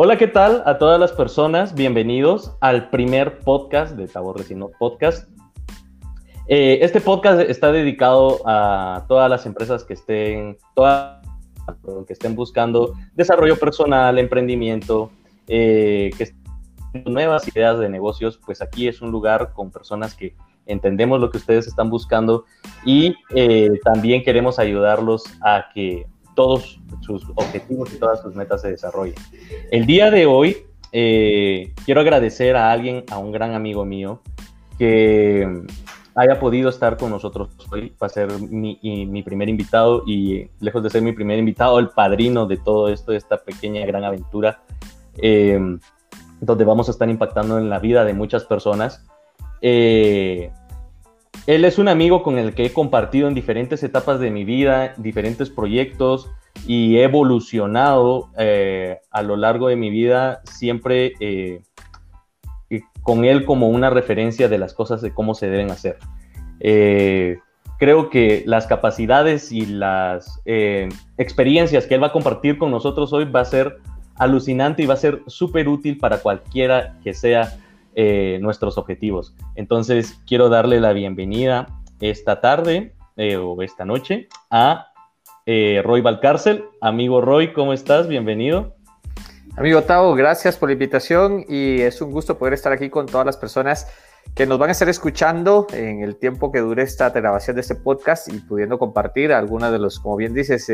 Hola, ¿qué tal a todas las personas? Bienvenidos al primer podcast de Tabor Resino Podcast. Eh, este podcast está dedicado a todas las empresas que estén, que estén buscando desarrollo personal, emprendimiento, eh, que nuevas ideas de negocios. Pues aquí es un lugar con personas que entendemos lo que ustedes están buscando y eh, también queremos ayudarlos a que todos sus objetivos y todas sus metas se desarrollen. El día de hoy eh, quiero agradecer a alguien, a un gran amigo mío, que haya podido estar con nosotros hoy, va ser mi, mi, primer invitado y lejos de ser mi primer invitado, el padrino de todo esto, de esta pequeña gran aventura, eh, donde vamos a estar impactando en la vida de muchas personas. Eh, él es un amigo con el que he compartido en diferentes etapas de mi vida, diferentes proyectos y he evolucionado eh, a lo largo de mi vida siempre eh, con él como una referencia de las cosas de cómo se deben hacer. Eh, creo que las capacidades y las experiencias que él va a compartir con nosotros hoy va a ser alucinante y va a ser súper útil para cualquiera que sea eh, nuestros objetivos. Entonces, quiero darle la bienvenida esta tarde eh, o esta noche a eh, Roy Valcárcel. Amigo Roy, ¿cómo estás? Bienvenido. Amigo Tavo, gracias por la invitación y es un gusto poder estar aquí con todas las personas que nos van a estar escuchando en el tiempo que dure esta grabación de este podcast y pudiendo compartir algunas de los, como bien dices,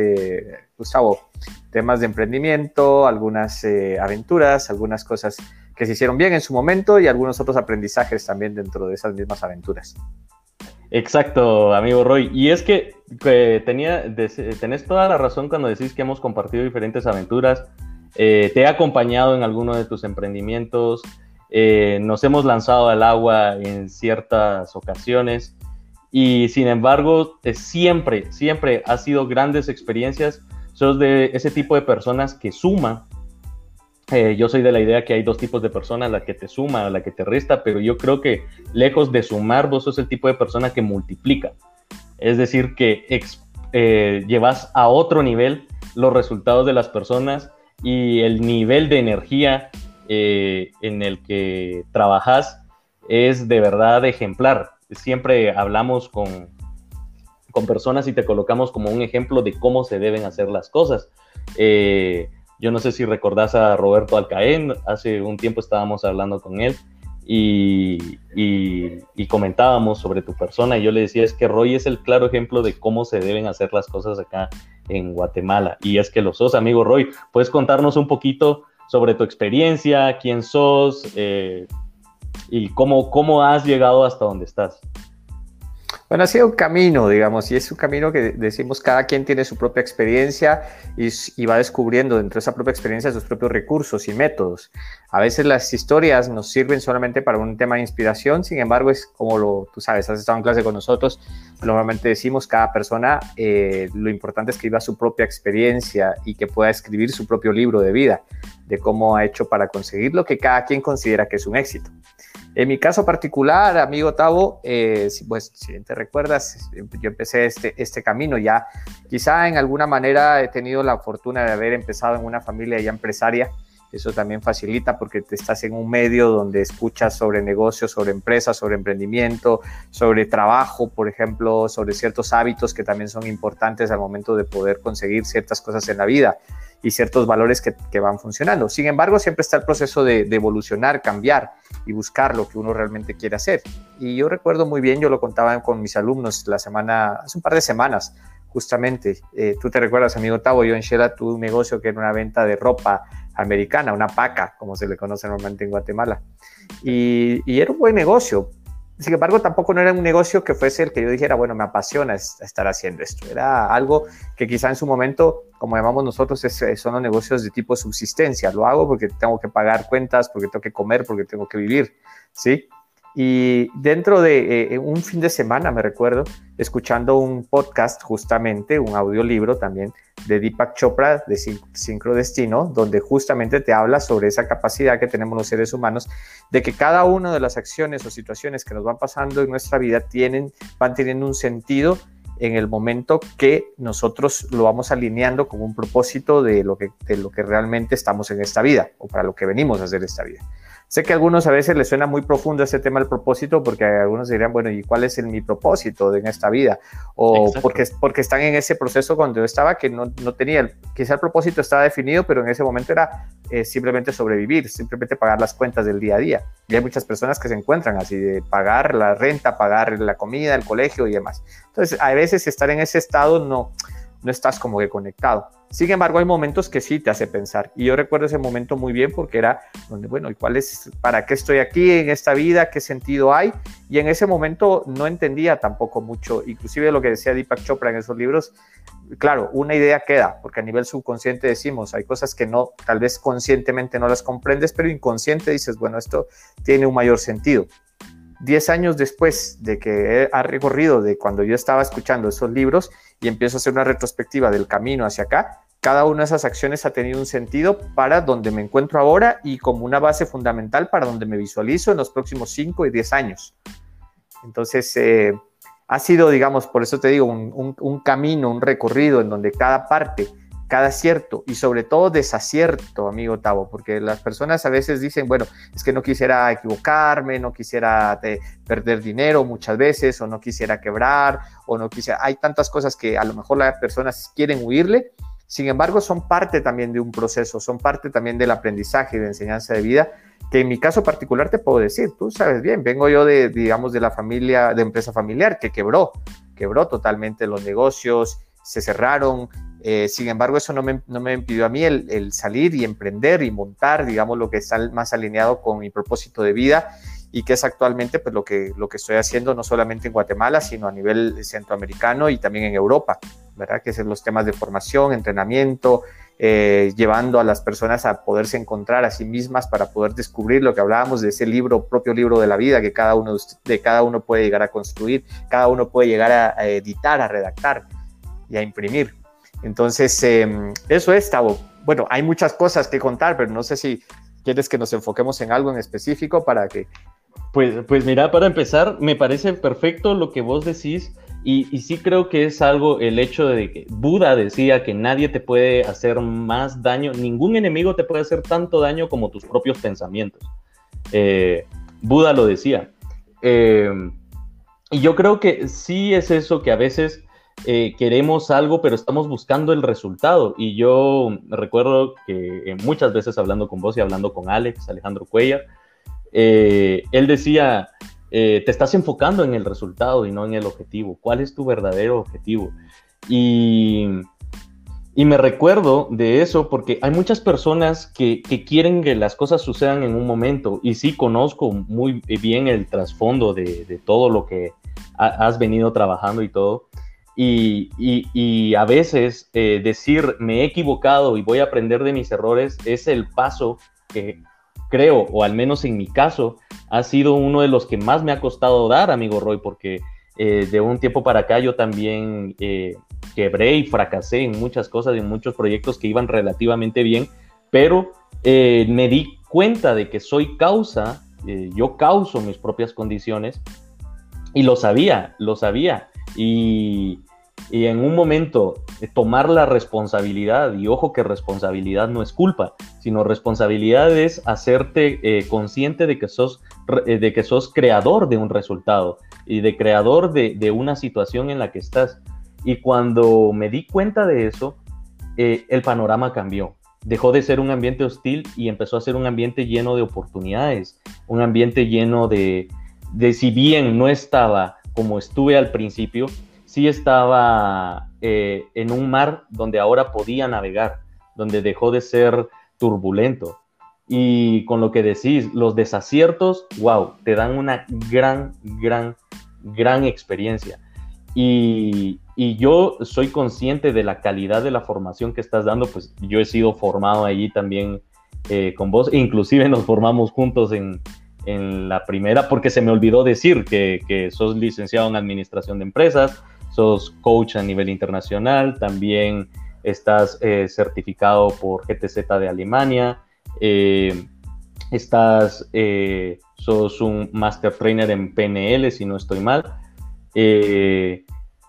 Gustavo, temas de emprendimiento, algunas aventuras, algunas cosas que se hicieron bien en su momento y algunos otros aprendizajes también dentro de esas mismas aventuras. Exacto, amigo Roy. Y es que, tenía, tenés toda la razón cuando decís que hemos compartido diferentes aventuras. Eh, te he acompañado en alguno de tus emprendimientos. Eh, nos hemos lanzado al agua en ciertas ocasiones. Y sin embargo, eh, siempre, siempre ha sido grandes experiencias. Sos de ese tipo de personas que suma eh, yo soy de la idea que hay dos tipos de personas, la que te suma, la que te resta, pero yo creo que lejos de sumar, vos sos el tipo de persona que multiplica. Es decir, que eh, llevas a otro nivel los resultados de las personas y el nivel de energía eh, en el que trabajas es de verdad ejemplar. Siempre hablamos con, con personas y te colocamos como un ejemplo de cómo se deben hacer las cosas. Yo no sé si recordás a Roberto Alcaén, hace un tiempo estábamos hablando con él y, comentábamos sobre tu persona y yo le decía es que Roy es el claro ejemplo de cómo se deben hacer las cosas acá en Guatemala y es que lo sos, amigo Roy. ¿Puedes contarnos un poquito sobre tu experiencia, quién sos eh, y cómo, cómo has llegado hasta donde estás? Bueno, ha sido un camino, digamos, y es un camino que decimos cada quien tiene su propia experiencia y, va descubriendo dentro de esa propia experiencia sus propios recursos y métodos. A veces las historias nos sirven solamente para un tema de inspiración, sin embargo, es como lo, tú sabes, has estado en clase con nosotros, normalmente decimos cada persona eh, lo importante es que viva su propia experiencia y que pueda escribir su propio libro de vida, de cómo ha hecho para conseguir lo que cada quien considera que es un éxito. En mi caso particular, amigo Tavo, eh, pues si te recuerdas, yo empecé este, este camino ya. Quizá en alguna manera he tenido la fortuna de haber empezado en una familia ya empresaria. Eso también facilita porque te estás en un medio donde escuchas sobre negocios, sobre empresas, sobre emprendimiento, sobre trabajo, por ejemplo, sobre ciertos hábitos que también son importantes al momento de poder conseguir ciertas cosas en la vida y ciertos valores que, van funcionando. Sin embargo, siempre está el proceso de, evolucionar, cambiar y buscar lo que uno realmente quiere hacer. Y yo recuerdo muy bien, yo lo contaba con mis alumnos la semana, hace un par de semanas, justamente. Eh, tú te recuerdas, amigo Tavo, yo en Shela tuve un negocio que era una venta de ropa americana, una paca, como se le conoce normalmente en Guatemala. Y, y era un buen negocio, sin embargo, tampoco no era un negocio que fuese el que yo dijera, bueno, me apasiona estar haciendo esto. Era algo que quizá en su momento, como llamamos nosotros, son los negocios de tipo subsistencia. Lo hago porque tengo que pagar cuentas, porque tengo que comer, porque tengo que vivir, ¿sí? Y dentro de eh, un fin de semana, me recuerdo, escuchando un podcast, justamente, un audiolibro también de Deepak Chopra de Sincrodestino, donde justamente te habla sobre esa capacidad que tenemos los seres humanos de que cada una de las acciones o situaciones que nos van pasando en nuestra vida tienen, van teniendo un sentido en el momento que nosotros lo vamos alineando con un propósito de lo que, de lo que realmente estamos en esta vida o para lo que venimos a hacer esta vida. Sé que a algunos a veces les suena muy profundo ese tema del propósito porque algunos dirían, bueno, ¿y cuál es el, mi propósito en esta vida? O porque, porque están en ese proceso cuando yo estaba que no, no tenía, quizá el propósito estaba definido, pero en ese momento era eh, simplemente sobrevivir, simplemente pagar las cuentas del día a día. Y hay muchas personas que se encuentran así de pagar la renta, pagar la comida, el colegio y demás. Entonces, a veces estar en ese estado no, no estás como que conectado. Sin embargo, hay momentos que sí te hace pensar. Y yo recuerdo ese momento muy bien porque era donde, bueno, ¿y cuál es, para qué estoy aquí en esta vida? ¿Qué sentido hay? Y en ese momento no entendía tampoco mucho, inclusive lo que decía Deepak Chopra en esos libros. Claro, una idea queda, porque a nivel subconsciente decimos, hay cosas que no, tal vez conscientemente no las comprendes, pero inconsciente dices, bueno, esto tiene un mayor sentido. Diez años después de que ha recorrido de cuando yo estaba escuchando esos libros y empiezo a hacer una retrospectiva del camino hacia acá, cada una de esas acciones ha tenido un sentido para donde me encuentro ahora y como una base fundamental para donde me visualizo en los próximos 5 y 10 años. Entonces, eh, ha sido, digamos, por eso te digo, un, camino, un recorrido en donde cada parte, cada acierto y sobre todo desacierto, amigo Tavo, porque las personas a veces dicen, bueno, es que no quisiera equivocarme, no quisiera eh, perder dinero muchas veces, o no quisiera quebrar, o no quisiera, hay tantas cosas que a lo mejor las personas quieren huirle, sin embargo, son parte también de un proceso, son parte también del aprendizaje y de enseñanza de vida, que en mi caso particular te puedo decir, tú sabes bien, vengo yo de, digamos, de la familia, de empresa familiar que quebró, quebró totalmente los negocios, se cerraron, eh, sin embargo, eso no me, no me impidió a mí el, el, salir y emprender y montar, digamos, lo que está más alineado con mi propósito de vida y que es actualmente pues, lo, que, lo que estoy haciendo no solamente en Guatemala, sino a nivel centroamericano y también en Europa, ¿verdad? Que son los temas de formación, entrenamiento, eh, llevando a las personas a poderse encontrar a sí mismas para poder descubrir lo que hablábamos de ese libro, propio libro de la vida que cada uno de cada uno puede llegar a construir, cada uno puede llegar a, editar, a redactar y a imprimir. Entonces, em, eso es, Tavo. Bueno, hay muchas cosas que contar, pero no sé si quieres que nos enfoquemos en algo en específico para que pues, pues mira, para empezar, me parece perfecto lo que vos decís y, sí creo que es algo el hecho de que Buda decía que nadie te puede hacer más daño, ningún enemigo te puede hacer tanto daño como tus propios pensamientos. Eh, Buda lo decía. Eh, y yo creo que sí es eso que a veces eh, queremos algo, pero estamos buscando el resultado. Y yo recuerdo que muchas veces hablando con vos y hablando con Alex, Alejandro Cuellar, eh, él decía, eh, te estás enfocando en el resultado y no en el objetivo. ¿Cuál es tu verdadero objetivo? Y, y me recuerdo de eso porque hay muchas personas que, quieren que las cosas sucedan en un momento y sí conozco muy bien el trasfondo de, todo lo que has venido trabajando y todo. Y, a veces eh, decir me he equivocado y voy a aprender de mis errores es el paso que creo, o al menos en mi caso, ha sido uno de los que más me ha costado dar, amigo Roy, porque eh, de un tiempo para acá yo también eh, quebré y fracasé en muchas cosas, en muchos proyectos que iban relativamente bien, pero me di cuenta de que soy causa, yo causo mis propias condiciones y lo sabía, lo sabía. Y, y en un momento tomar la responsabilidad, y ojo que responsabilidad no es culpa, sino responsabilidad es hacerte eh, consciente de que, sos, eh, de que sos creador de un resultado y de creador de, de, una situación en la que estás. Y cuando me di cuenta de eso, eh, el panorama cambió. Dejó de ser un ambiente hostil y empezó a ser un ambiente lleno de oportunidades, un ambiente lleno de, de si bien no estaba como estuve al principio, sí estaba eh, en un mar donde ahora podía navegar, donde dejó de ser turbulento. Y con lo que decís, los desaciertos, wow, te dan una gran, gran, gran experiencia. Y, yo soy consciente de la calidad de la formación que estás dando, pues yo he sido formado allí también eh, con vos, e inclusive nos formamos juntos en, la primera, porque se me olvidó decir que, sos licenciado en Administración de Empresas, sos coach a nivel internacional, también estás eh, certificado por GTZ de Alemania, eh, estás, eh, sos un master trainer en PNL, si no estoy mal.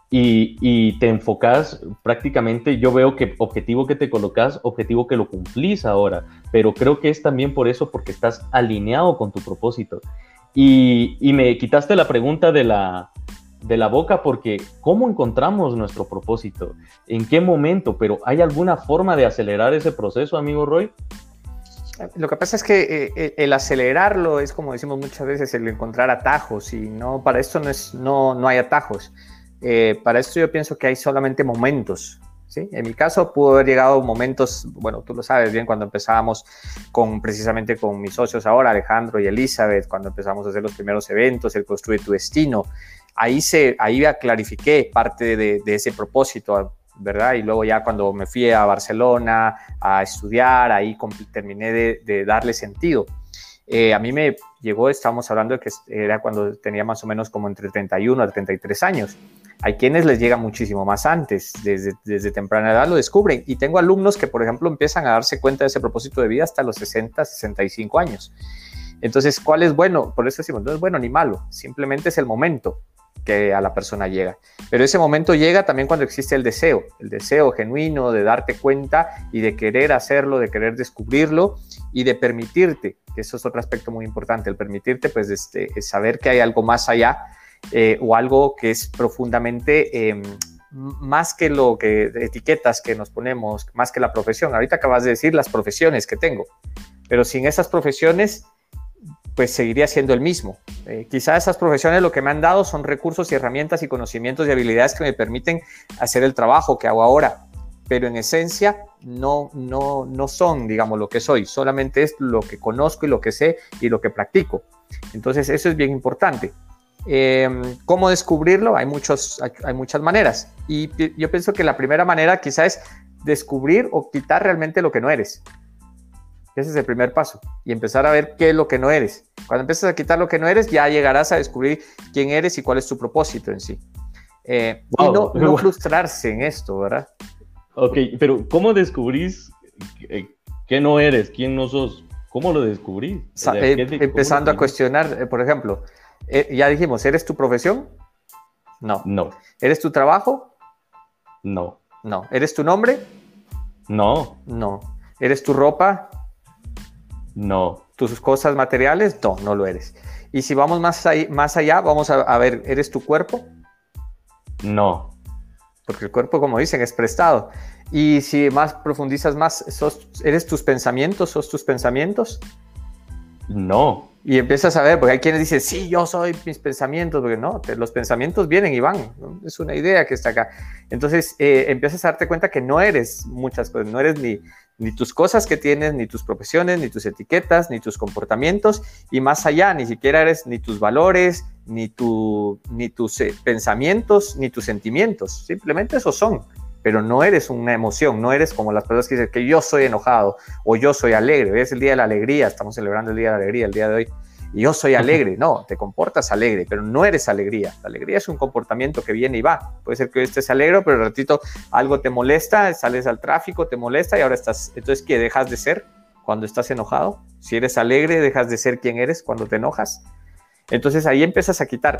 Y, te enfocas prácticamente, yo veo que objetivo que te colocas, objetivo que lo cumplís ahora, pero creo que es también por eso, porque estás alineado con tu propósito. Y, me quitaste la pregunta de la, de la boca porque ¿cómo encontramos nuestro propósito? ¿En qué momento? Pero ¿hay alguna forma de acelerar ese proceso, amigo Roy? Lo que pasa es que eh, eh, el acelerarlo es como decimos muchas veces el encontrar atajos y no para esto no es no, no hay atajos. Eh, para esto yo pienso que hay solamente momentos. ¿sí? En mi caso pudo haber llegado momentos, bueno, tú lo sabes bien, cuando empezábamos con precisamente con mis socios ahora, Alejandro y Elizabeth, cuando empezamos a hacer los primeros eventos, el Construye tu Destino. Ahí, se, ahí clarifiqué parte de, ese propósito, ¿verdad? Y luego ya cuando me fui a Barcelona a estudiar, ahí terminé de, darle sentido. Eh, a mí me llegó, estábamos hablando de que era cuando tenía más o menos como entre 31 a 33 años. Hay quienes les llega muchísimo más antes, desde, desde temprana edad lo descubren. Y tengo alumnos que, por ejemplo, empiezan a darse cuenta de ese propósito de vida hasta los 60, 65 años. Entonces, ¿cuál es bueno? Por eso decimos, no es bueno ni malo, simplemente es el momento que a la persona llega. Pero ese momento llega también cuando existe el deseo, el deseo genuino de darte cuenta y de querer hacerlo, de querer descubrirlo y de permitirte, que eso es otro aspecto muy importante, el permitirte, pues, este, saber que hay algo más allá eh, o algo que es profundamente em, más que lo que etiquetas que nos ponemos, más que la profesión. Ahorita acabas de decir las profesiones que tengo, pero sin esas profesiones, pues seguiría siendo el mismo. Eh, quizá esas profesiones lo que me han dado son recursos y herramientas y conocimientos y habilidades que me permiten hacer el trabajo que hago ahora, pero en esencia no, no, no son, digamos, lo que soy, solamente es lo que conozco y lo que sé y lo que practico. Entonces eso es bien importante. Em, ¿Cómo descubrirlo? Hay, muchos, hay, muchas maneras. Y yo pienso que la primera manera quizá es descubrir o quitar realmente lo que no eres. Ese es el primer paso. Y empezar a ver qué es lo que no eres. Cuando empiezas a quitar lo que no eres, ya llegarás a descubrir quién eres y cuál es tu propósito en sí. Eh, y no, frustrarse en esto, ¿verdad? Ok, pero ¿cómo descubrís qué no eres, quién no sos? ¿Cómo lo descubrís? Eh, empezando a cuestionar, eh, por ejemplo, eh, ya dijimos, ¿eres tu profesión? No. No. ¿Eres tu trabajo? No. No. ¿Eres tu nombre? No. No. ¿Eres tu ropa? No. ¿Tus cosas materiales? No, no lo eres. Y si vamos más, más allá, vamos a, ver, ¿eres tu cuerpo? No. Porque el cuerpo, como dicen, es prestado. Y si más profundizas más, ¿eres tus pensamientos? ¿Sos tus pensamientos? No. Y empiezas a ver, porque hay quienes dicen, sí, yo soy mis pensamientos, porque no, los pensamientos vienen y van, es una idea que está acá. Entonces eh, empiezas a darte cuenta que no eres muchas cosas, no eres ni, ni tus cosas que tienes, ni tus profesiones, ni tus etiquetas, ni tus comportamientos, y más allá, ni siquiera eres ni tus valores, ni, tu, ni tus eh, pensamientos, ni tus sentimientos, simplemente esos son pero no eres una emoción, no eres como las personas que dicen que yo soy enojado o yo soy alegre. Hoy es el día de la alegría, estamos celebrando el día de la alegría el día de hoy. Y yo soy alegre, no, te comportas alegre, pero no eres alegría. La alegría es un comportamiento que viene y va. Puede ser que hoy estés alegre, pero un ratito algo te molesta, sales al tráfico, te molesta y ahora estás. Entonces, ¿qué dejas de ser cuando estás enojado? Si eres alegre, dejas de ser quien eres cuando te enojas. Entonces ahí empiezas a quitar.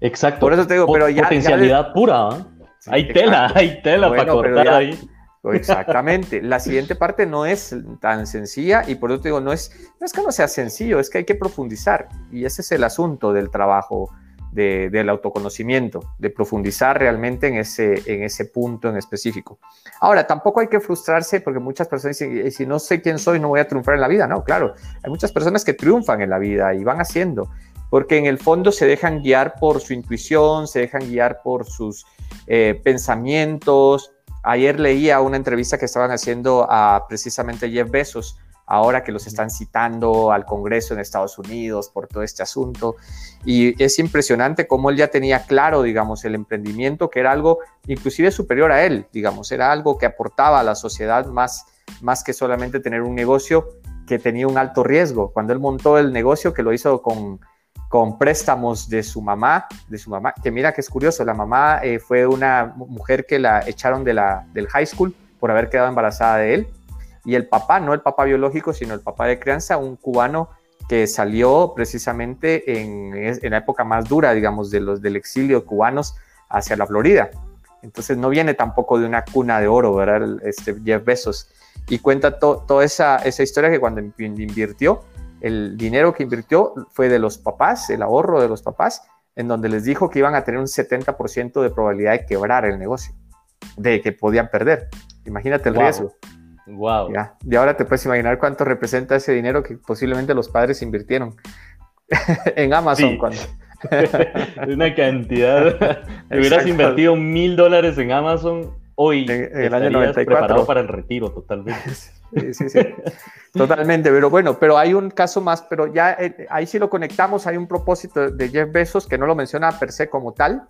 Exacto. Por eso te digo, pero ya. Potencialidad pura. ¿eh? hay tela, hay tela para cortar ahí. Exactamente. La siguiente parte no es tan sencilla y por eso te digo, no es, no es que no sea sencillo, es que hay que profundizar. Y ese es el asunto del trabajo del autoconocimiento, de profundizar realmente en ese, en ese punto en específico. Ahora, tampoco hay que frustrarse porque muchas personas dicen, si no sé quién soy, no voy a triunfar en la vida. No, claro, hay muchas personas que triunfan en la vida y van haciendo, porque en el fondo se dejan guiar por su intuición, se dejan guiar por sus eh, pensamientos. Ayer leía una entrevista que estaban haciendo a precisamente Jeff Bezos, ahora que los están citando al Congreso en Estados Unidos por todo este asunto. Y es impresionante cómo él ya tenía claro, digamos, el emprendimiento, que era algo inclusive superior a él, digamos, era algo que aportaba a la sociedad más, más que solamente tener un negocio que tenía un alto riesgo. Cuando él montó el negocio, que lo hizo con con préstamos de su mamá, de su mamá, que mira que es curioso, la mamá eh, fue una mujer que la echaron de la, del high school por haber quedado embarazada de él, y el papá, no el papá biológico, sino el papá de crianza, un cubano que salió precisamente en, en la época más dura, digamos, de los del exilio cubanos, hacia la Florida. Entonces no viene tampoco de una cuna de oro, ¿verdad? Este Jeff Bezos. Y cuenta toda esa, esa historia que cuando invirtió, el dinero que invirtió fue de los papás, el ahorro de los papás, en donde les dijo que iban a tener un 70% de probabilidad de quebrar el negocio, de que podían perder. Imagínate el riesgo. Wow. Ya. Y ahora te puedes imaginar cuánto representa ese dinero que posiblemente los padres invirtieron en Amazon. Cuando... Una cantidad. Si hubieras invertido mil dólares en Amazon, hoy en, el año 94. preparado para el retiro totalmente. Sí, sí. Totalmente, pero bueno, pero hay un caso más, pero ya eh, ahí sí lo conectamos, hay un propósito de Jeff Bezos que no lo menciona per se como tal,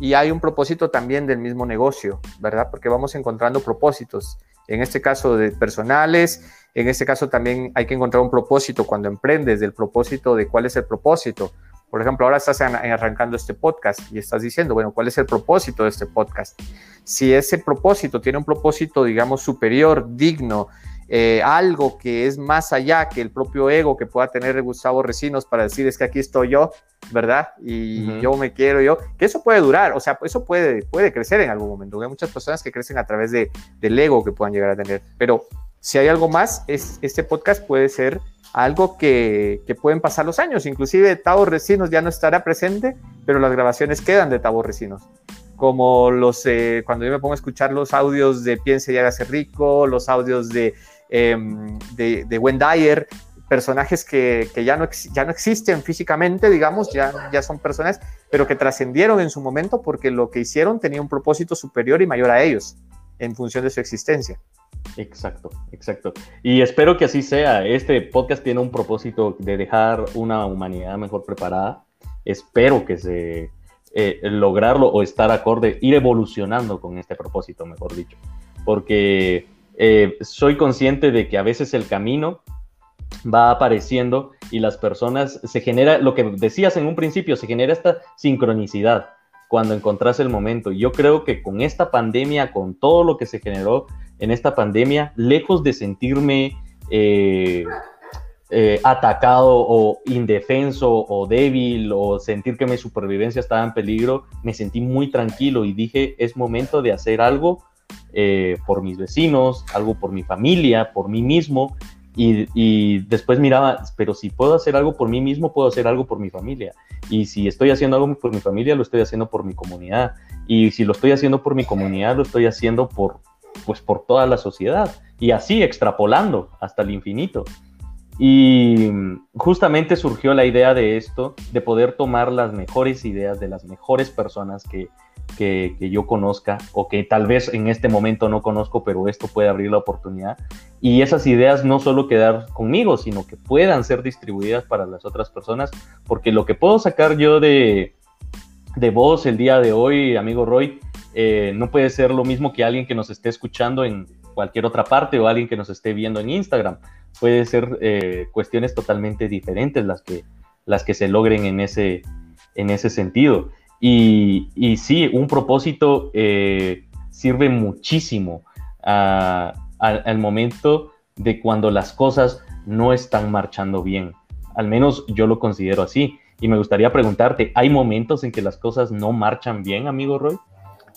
y hay un propósito también del mismo negocio, ¿verdad? Porque vamos encontrando propósitos, en este caso de personales, en este caso también hay que encontrar un propósito cuando emprendes, del propósito de cuál es el propósito. Por ejemplo, ahora estás arrancando este podcast y estás diciendo, bueno, ¿cuál es el propósito de este podcast? Si ese propósito tiene un propósito, digamos, superior, digno, eh, algo que es más allá que el propio ego que pueda tener Gustavo Recinos para decir es que aquí estoy yo, ¿verdad? Y yo me quiero yo, que eso puede durar, o sea, eso puede, puede crecer en algún momento. Hay muchas personas que crecen a través de, del ego que puedan llegar a tener, pero si hay algo más, es, este podcast puede ser algo que, que, pueden pasar los años. Inclusive Tavo Recinos ya no estará presente, pero las grabaciones quedan de Tavo Recinos. Como los, eh, cuando yo me pongo a escuchar los audios de Piense y hágase rico, los audios de Em, de, de personajes que, ya, no, ya no existen físicamente, digamos, ya, ya son personas, pero que trascendieron en su momento porque lo que hicieron tenía un propósito superior y mayor a ellos en función de su existencia. Exacto, exacto. Y espero que así sea. Este podcast tiene un propósito de dejar una humanidad mejor preparada. Espero que se eh, lograrlo o estar acorde, ir evolucionando con este propósito, mejor dicho. Porque eh, soy consciente de que a veces el camino va apareciendo y las personas se genera, lo que decías en un principio, se genera esta sincronicidad cuando encontrás el momento. Yo creo que con esta pandemia, con todo lo que se generó en esta pandemia, lejos de sentirme eh, eh, atacado o indefenso o débil o sentir que mi supervivencia estaba en peligro, me sentí muy tranquilo y dije, es momento de hacer algo eh, por mis vecinos, algo por mi familia, por mí mismo. Y, después miraba, pero si puedo hacer algo por mí mismo, puedo hacer algo por mi familia. Y si estoy haciendo algo por mi familia, lo estoy haciendo por mi comunidad. Y si lo estoy haciendo por mi comunidad, lo estoy haciendo por, pues, por toda la sociedad. Y así extrapolando hasta el infinito. Y justamente surgió la idea de esto, de poder tomar las mejores ideas de las mejores personas que, que, yo conozca o que tal vez en este momento no conozco, pero esto puede abrir la oportunidad. Y esas ideas no solo quedar conmigo, sino que puedan ser distribuidas para las otras personas, porque lo que puedo sacar yo de, de vos el día de hoy, amigo Roy, eh, no puede ser lo mismo que alguien que nos esté escuchando en cualquier otra parte o alguien que nos esté viendo en Instagram. Puede ser eh, cuestiones totalmente diferentes las que, las que se logren en ese, en ese sentido. Y, sí, un propósito eh, sirve muchísimo al momento de cuando las cosas no están marchando bien. Al menos yo lo considero así. Y me gustaría preguntarte, ¿hay momentos en que las cosas no marchan bien, amigo Roy?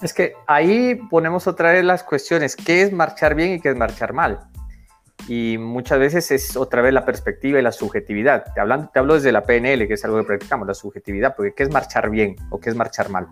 Es que ahí ponemos otra vez las cuestiones, ¿qué es marchar bien y qué es marchar mal? y muchas veces es otra vez la perspectiva y la subjetividad. Te, hablando, te hablo desde la PNL, que es algo que practicamos, la subjetividad, porque ¿qué es marchar bien o qué es marchar mal?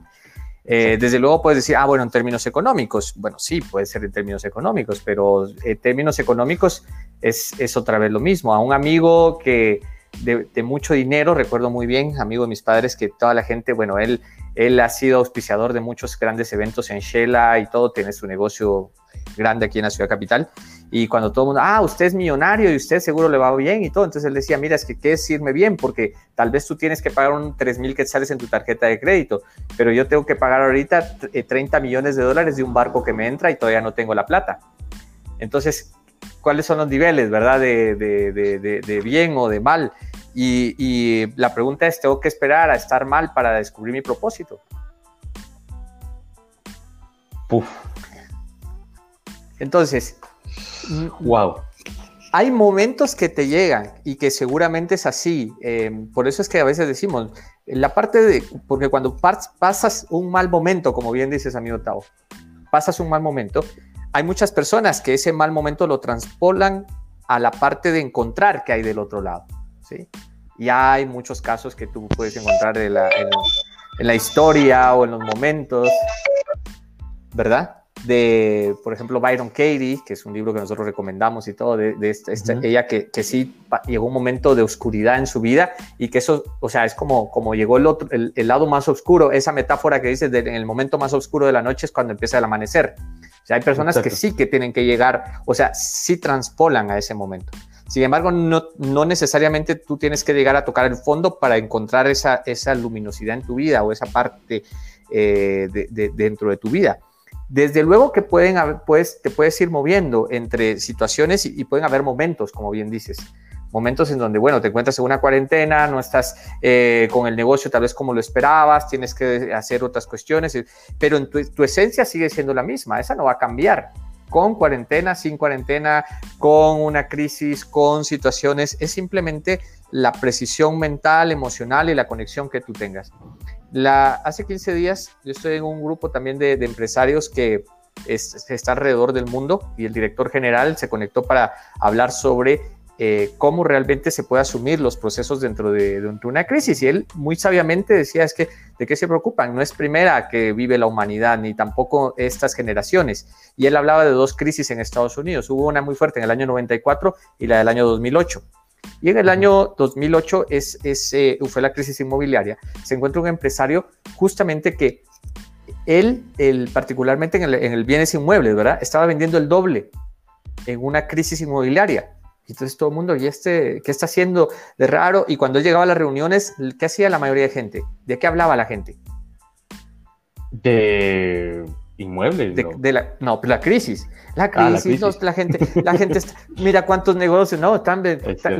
Eh, desde luego puedes decir, ah, bueno, en términos económicos. Bueno, sí, puede ser en términos económicos, pero en términos económicos es, es otra vez lo mismo. A un amigo que de, mucho dinero, recuerdo muy bien, amigo de mis padres, que toda la gente, bueno, él, él ha sido auspiciador de muchos grandes eventos en Shela y todo, tiene su negocio grande aquí en la ciudad capital. Y cuando todo el mundo, ah, usted es millonario y usted seguro le va bien y todo, entonces él decía, mira, es que qué es irme bien, porque tal vez tú tienes que pagar un 3 mil quetzales en tu tarjeta de crédito, pero yo tengo que pagar ahorita 30 eh, millones de dólares de un barco que me entra y todavía no tengo la plata. Entonces, ¿cuáles son los niveles, verdad, de, de, de, bien o de mal? Y, y la pregunta es, ¿tengo que esperar a estar mal para descubrir mi propósito? Puf. Entonces, Wow. Hay momentos que te llegan y que seguramente es así. Em, por eso es que a veces decimos, la parte de, porque cuando pasas un mal momento, como bien dices, amigo Tao, pasas un mal momento, hay muchas personas que ese mal momento lo transpolan a la parte de encontrar que hay del otro lado, ¿sí? Y hay muchos casos que tú puedes encontrar en la, en la historia o en los momentos, ¿verdad? De, por ejemplo, Byron Katie, que es un libro que nosotros recomendamos y todo, de, esta, ella que, que, sí llegó un momento de oscuridad en su vida y que eso, o sea, es como, como llegó el, otro, el, lado más oscuro, esa metáfora que dices, de, en el momento más oscuro de la noche es cuando empieza el amanecer. O sea, hay personas que sí que tienen que llegar, o sea, sí transpolan a ese momento. Sin embargo, no, no, necesariamente tú tienes que llegar a tocar el fondo para encontrar esa, esa luminosidad en tu vida o esa parte eh, de, dentro de tu vida. Desde luego que pueden pues, te puedes ir moviendo entre situaciones y, pueden haber momentos, como bien dices. Momentos en donde, bueno, te encuentras en una cuarentena, no estás eh, con el negocio tal vez como lo esperabas, tienes que hacer otras cuestiones, eh, pero en tu esencia sigue siendo la misma, esa no va a cambiar con cuarentena, sin cuarentena, con una crisis, con situaciones, es simplemente la precisión mental, emocional y la conexión que tú tengas. La, hace 15 días yo estoy en un grupo también de, empresarios que está alrededor del mundo y el director general se conectó para hablar sobre eh, cómo realmente se puede asumir los procesos dentro de, una crisis. Y él muy sabiamente decía, es que, ¿de qué se preocupan? No es primera que vive la humanidad, ni tampoco estas generaciones. Y él hablaba de dos crisis en Estados Unidos. Hubo una muy fuerte en el año 94 y la del año 2008. Y en el año 2008 es, eh, fue la crisis inmobiliaria. Se encuentra un empresario justamente que él, particularmente en el, bienes inmuebles, ¿verdad? Estaba vendiendo el doble en una crisis inmobiliaria. Entonces todo el mundo, ¿y este qué está haciendo de raro? Y cuando él llegaba a las reuniones, ¿qué hacía la mayoría de gente? ¿De qué hablaba la gente? De inmuebles. De, la, no, pues la crisis. La ah, crisis, la, gente, la gente mira cuántos negocios, no, están,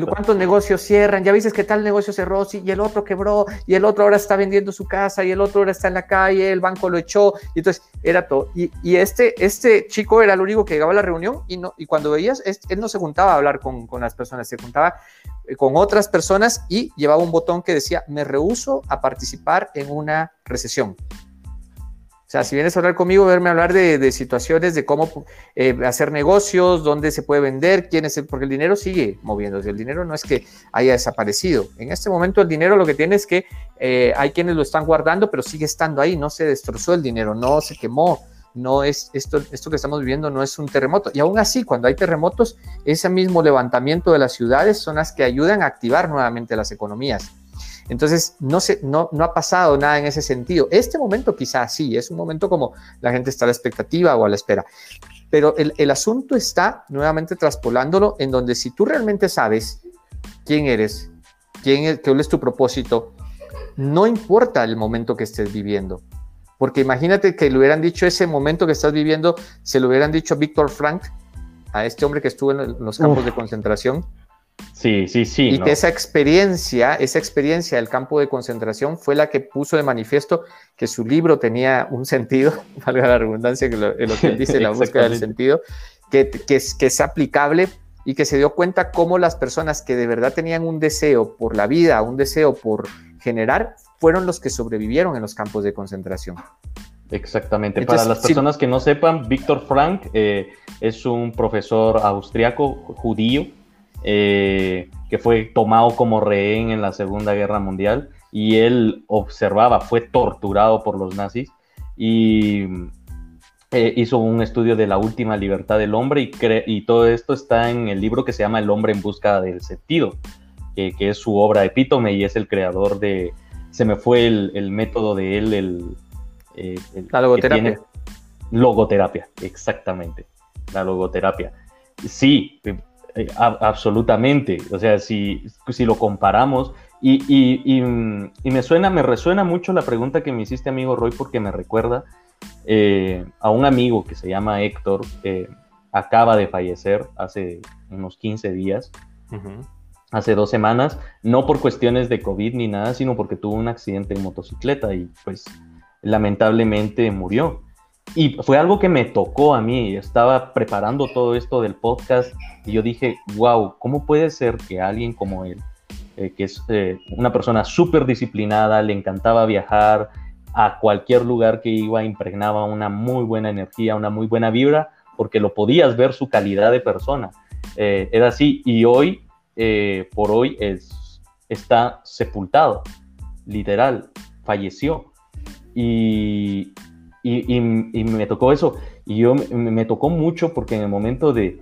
cuántos negocios cierran, ya viste que tal negocio cerró, sí, y el otro quebró, y el otro ahora está vendiendo su casa, y el otro ahora está en la calle, el banco lo echó, y entonces era todo. Y, y este, este chico era el único que llegaba a la reunión, y, no, y cuando veías, él no se juntaba a hablar con, con las personas, se juntaba eh, con otras personas y llevaba un botón que decía, me rehuso a participar en una recesión. O sea, si vienes a hablar conmigo, verme hablar de, situaciones, de cómo eh, hacer negocios, dónde se puede vender, quién es el, porque el dinero sigue moviéndose. El dinero no es que haya desaparecido. En este momento el dinero lo que tiene es que eh, hay quienes lo están guardando, pero sigue estando ahí. No se destrozó el dinero, no se quemó. No es esto, esto que estamos viviendo no es un terremoto. Y aún así, cuando hay terremotos, ese mismo levantamiento de las ciudades son las que ayudan a activar nuevamente las economías. Entonces, no, se, no, no ha pasado nada en ese sentido. Este momento quizás sí, es un momento como la gente está a la expectativa o a la espera. Pero el, asunto está nuevamente traspolándolo en donde si tú realmente sabes quién eres, quién es, cuál es tu propósito, no importa el momento que estés viviendo. Porque imagínate que le hubieran dicho ese momento que estás viviendo, se lo hubieran dicho a Víctor Frank, a este hombre que estuvo en los campos de concentración, Sí, sí, sí. Y que esa experiencia, esa experiencia del campo de concentración fue la que puso de manifiesto que su libro tenía un sentido, valga la redundancia que lo, que él dice, la búsqueda del sentido, que, que, es, que es aplicable y que se dio cuenta cómo las personas que de verdad tenían un deseo por la vida, un deseo por generar, fueron los que sobrevivieron en los campos de concentración. Exactamente. Para las personas que no sepan, Víctor Frank eh, es un profesor austriaco judío eh, que fue tomado como rehén en la Segunda Guerra Mundial y él observaba, fue torturado por los nazis y eh, hizo un estudio de la última libertad del hombre y, y, todo esto está en el libro que se llama El hombre en busca del sentido, que, es su obra epítome y es el creador de, se me fue el, método de él, el... Eh, la logoterapia. logoterapia, exactamente, la logoterapia. Sí, eh, absolutamente. O sea, si, si lo comparamos, y, y, y, me suena, me resuena mucho la pregunta que me hiciste, amigo Roy, porque me recuerda eh, a un amigo que se llama Héctor, que acaba de fallecer hace unos 15 días, hace dos semanas, no por cuestiones de COVID ni nada, sino porque tuvo un accidente en motocicleta y pues lamentablemente murió. Y fue algo que me tocó a mí. Estaba preparando todo esto del podcast y yo dije, wow, ¿cómo puede ser que alguien como él eh, que es eh, una persona súper disciplinada, le encantaba viajar a cualquier lugar que iba, impregnaba una muy buena energía, una muy buena vibra, porque lo podías ver su calidad de persona. era así, y hoy, por hoy, es, está sepultado, literal, falleció. Y, y, me tocó eso. Y yo me, tocó mucho porque en el momento de...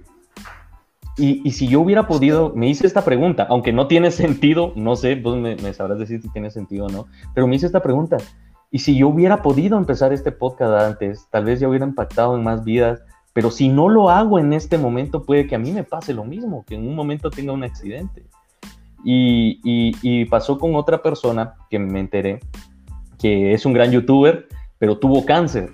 Y, si yo hubiera podido, me hice esta pregunta, aunque no tiene sentido, no sé, vos me, sabrás decir si tiene sentido o no, pero me hice esta pregunta. Y si yo hubiera podido empezar este podcast antes, tal vez ya hubiera impactado en más vidas, pero si no lo hago en este momento, puede que a mí me pase lo mismo, que en un momento tenga un accidente. Y, y pasó con otra persona que me enteré, que es un gran youtuber, pero tuvo cáncer.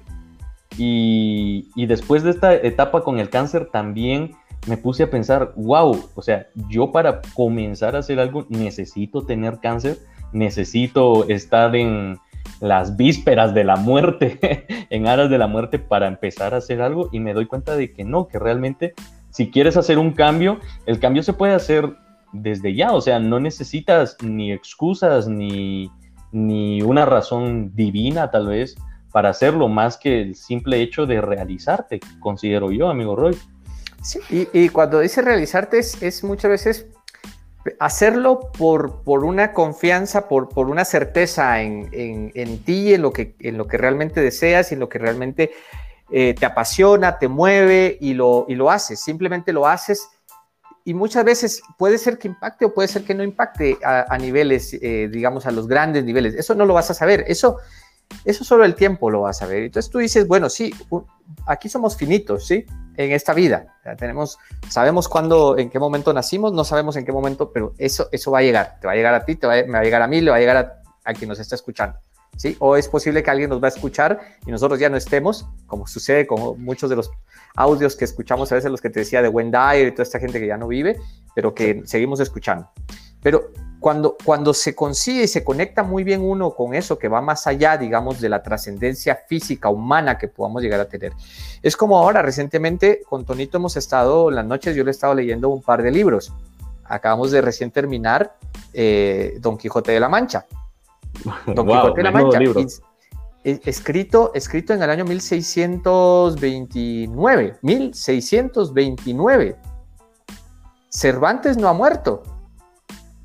Y, después de esta etapa con el cáncer también me puse a pensar, wow, o sea, yo para comenzar a hacer algo necesito tener cáncer, necesito estar en las vísperas de la muerte, en aras de la muerte para empezar a hacer algo y me doy cuenta de que no, que realmente si quieres hacer un cambio, el cambio se puede hacer desde ya, o sea, no necesitas ni excusas ni, ni una razón divina tal vez para hacerlo más que el simple hecho de realizarte, considero yo, amigo Roy. Sí, y, cuando dice realizarte es, muchas veces hacerlo por, por una confianza, por, por una certeza en, en, ti, en lo, que, en lo que realmente deseas y en lo que realmente eh, te apasiona, te mueve y lo, y lo haces. Simplemente lo haces y muchas veces puede ser que impacte o puede ser que no impacte a, niveles, eh, digamos, a los grandes niveles. Eso no lo vas a saber. Eso eso solo el tiempo lo va a saber. Entonces tú dices, bueno, sí, aquí somos finitos, ¿sí? En esta vida. tenemos, sabemos cuándo, en qué momento nacimos, no sabemos en qué momento, pero eso, eso va a llegar. Te va a llegar a ti, te va a, me va a llegar a mí, le va a llegar a, a quien nos está escuchando. ¿Sí? O es posible que alguien nos va a escuchar y nosotros ya no estemos, como sucede con muchos de los audios que escuchamos a veces, los que te decía de Wendy y toda esta gente que ya no vive, pero que seguimos escuchando. Pero cuando, cuando se consigue y se conecta muy bien uno con eso que va más allá, digamos, de la trascendencia física, humana que podamos llegar a tener. Es como ahora, recientemente con Tonito hemos estado, las noches yo le he estado leyendo un par de libros. Acabamos de recién terminar eh, Don Quijote de la Mancha. Don Quijote de la Mancha. escrito, escrito en el año 1629. 1629. Cervantes no ha muerto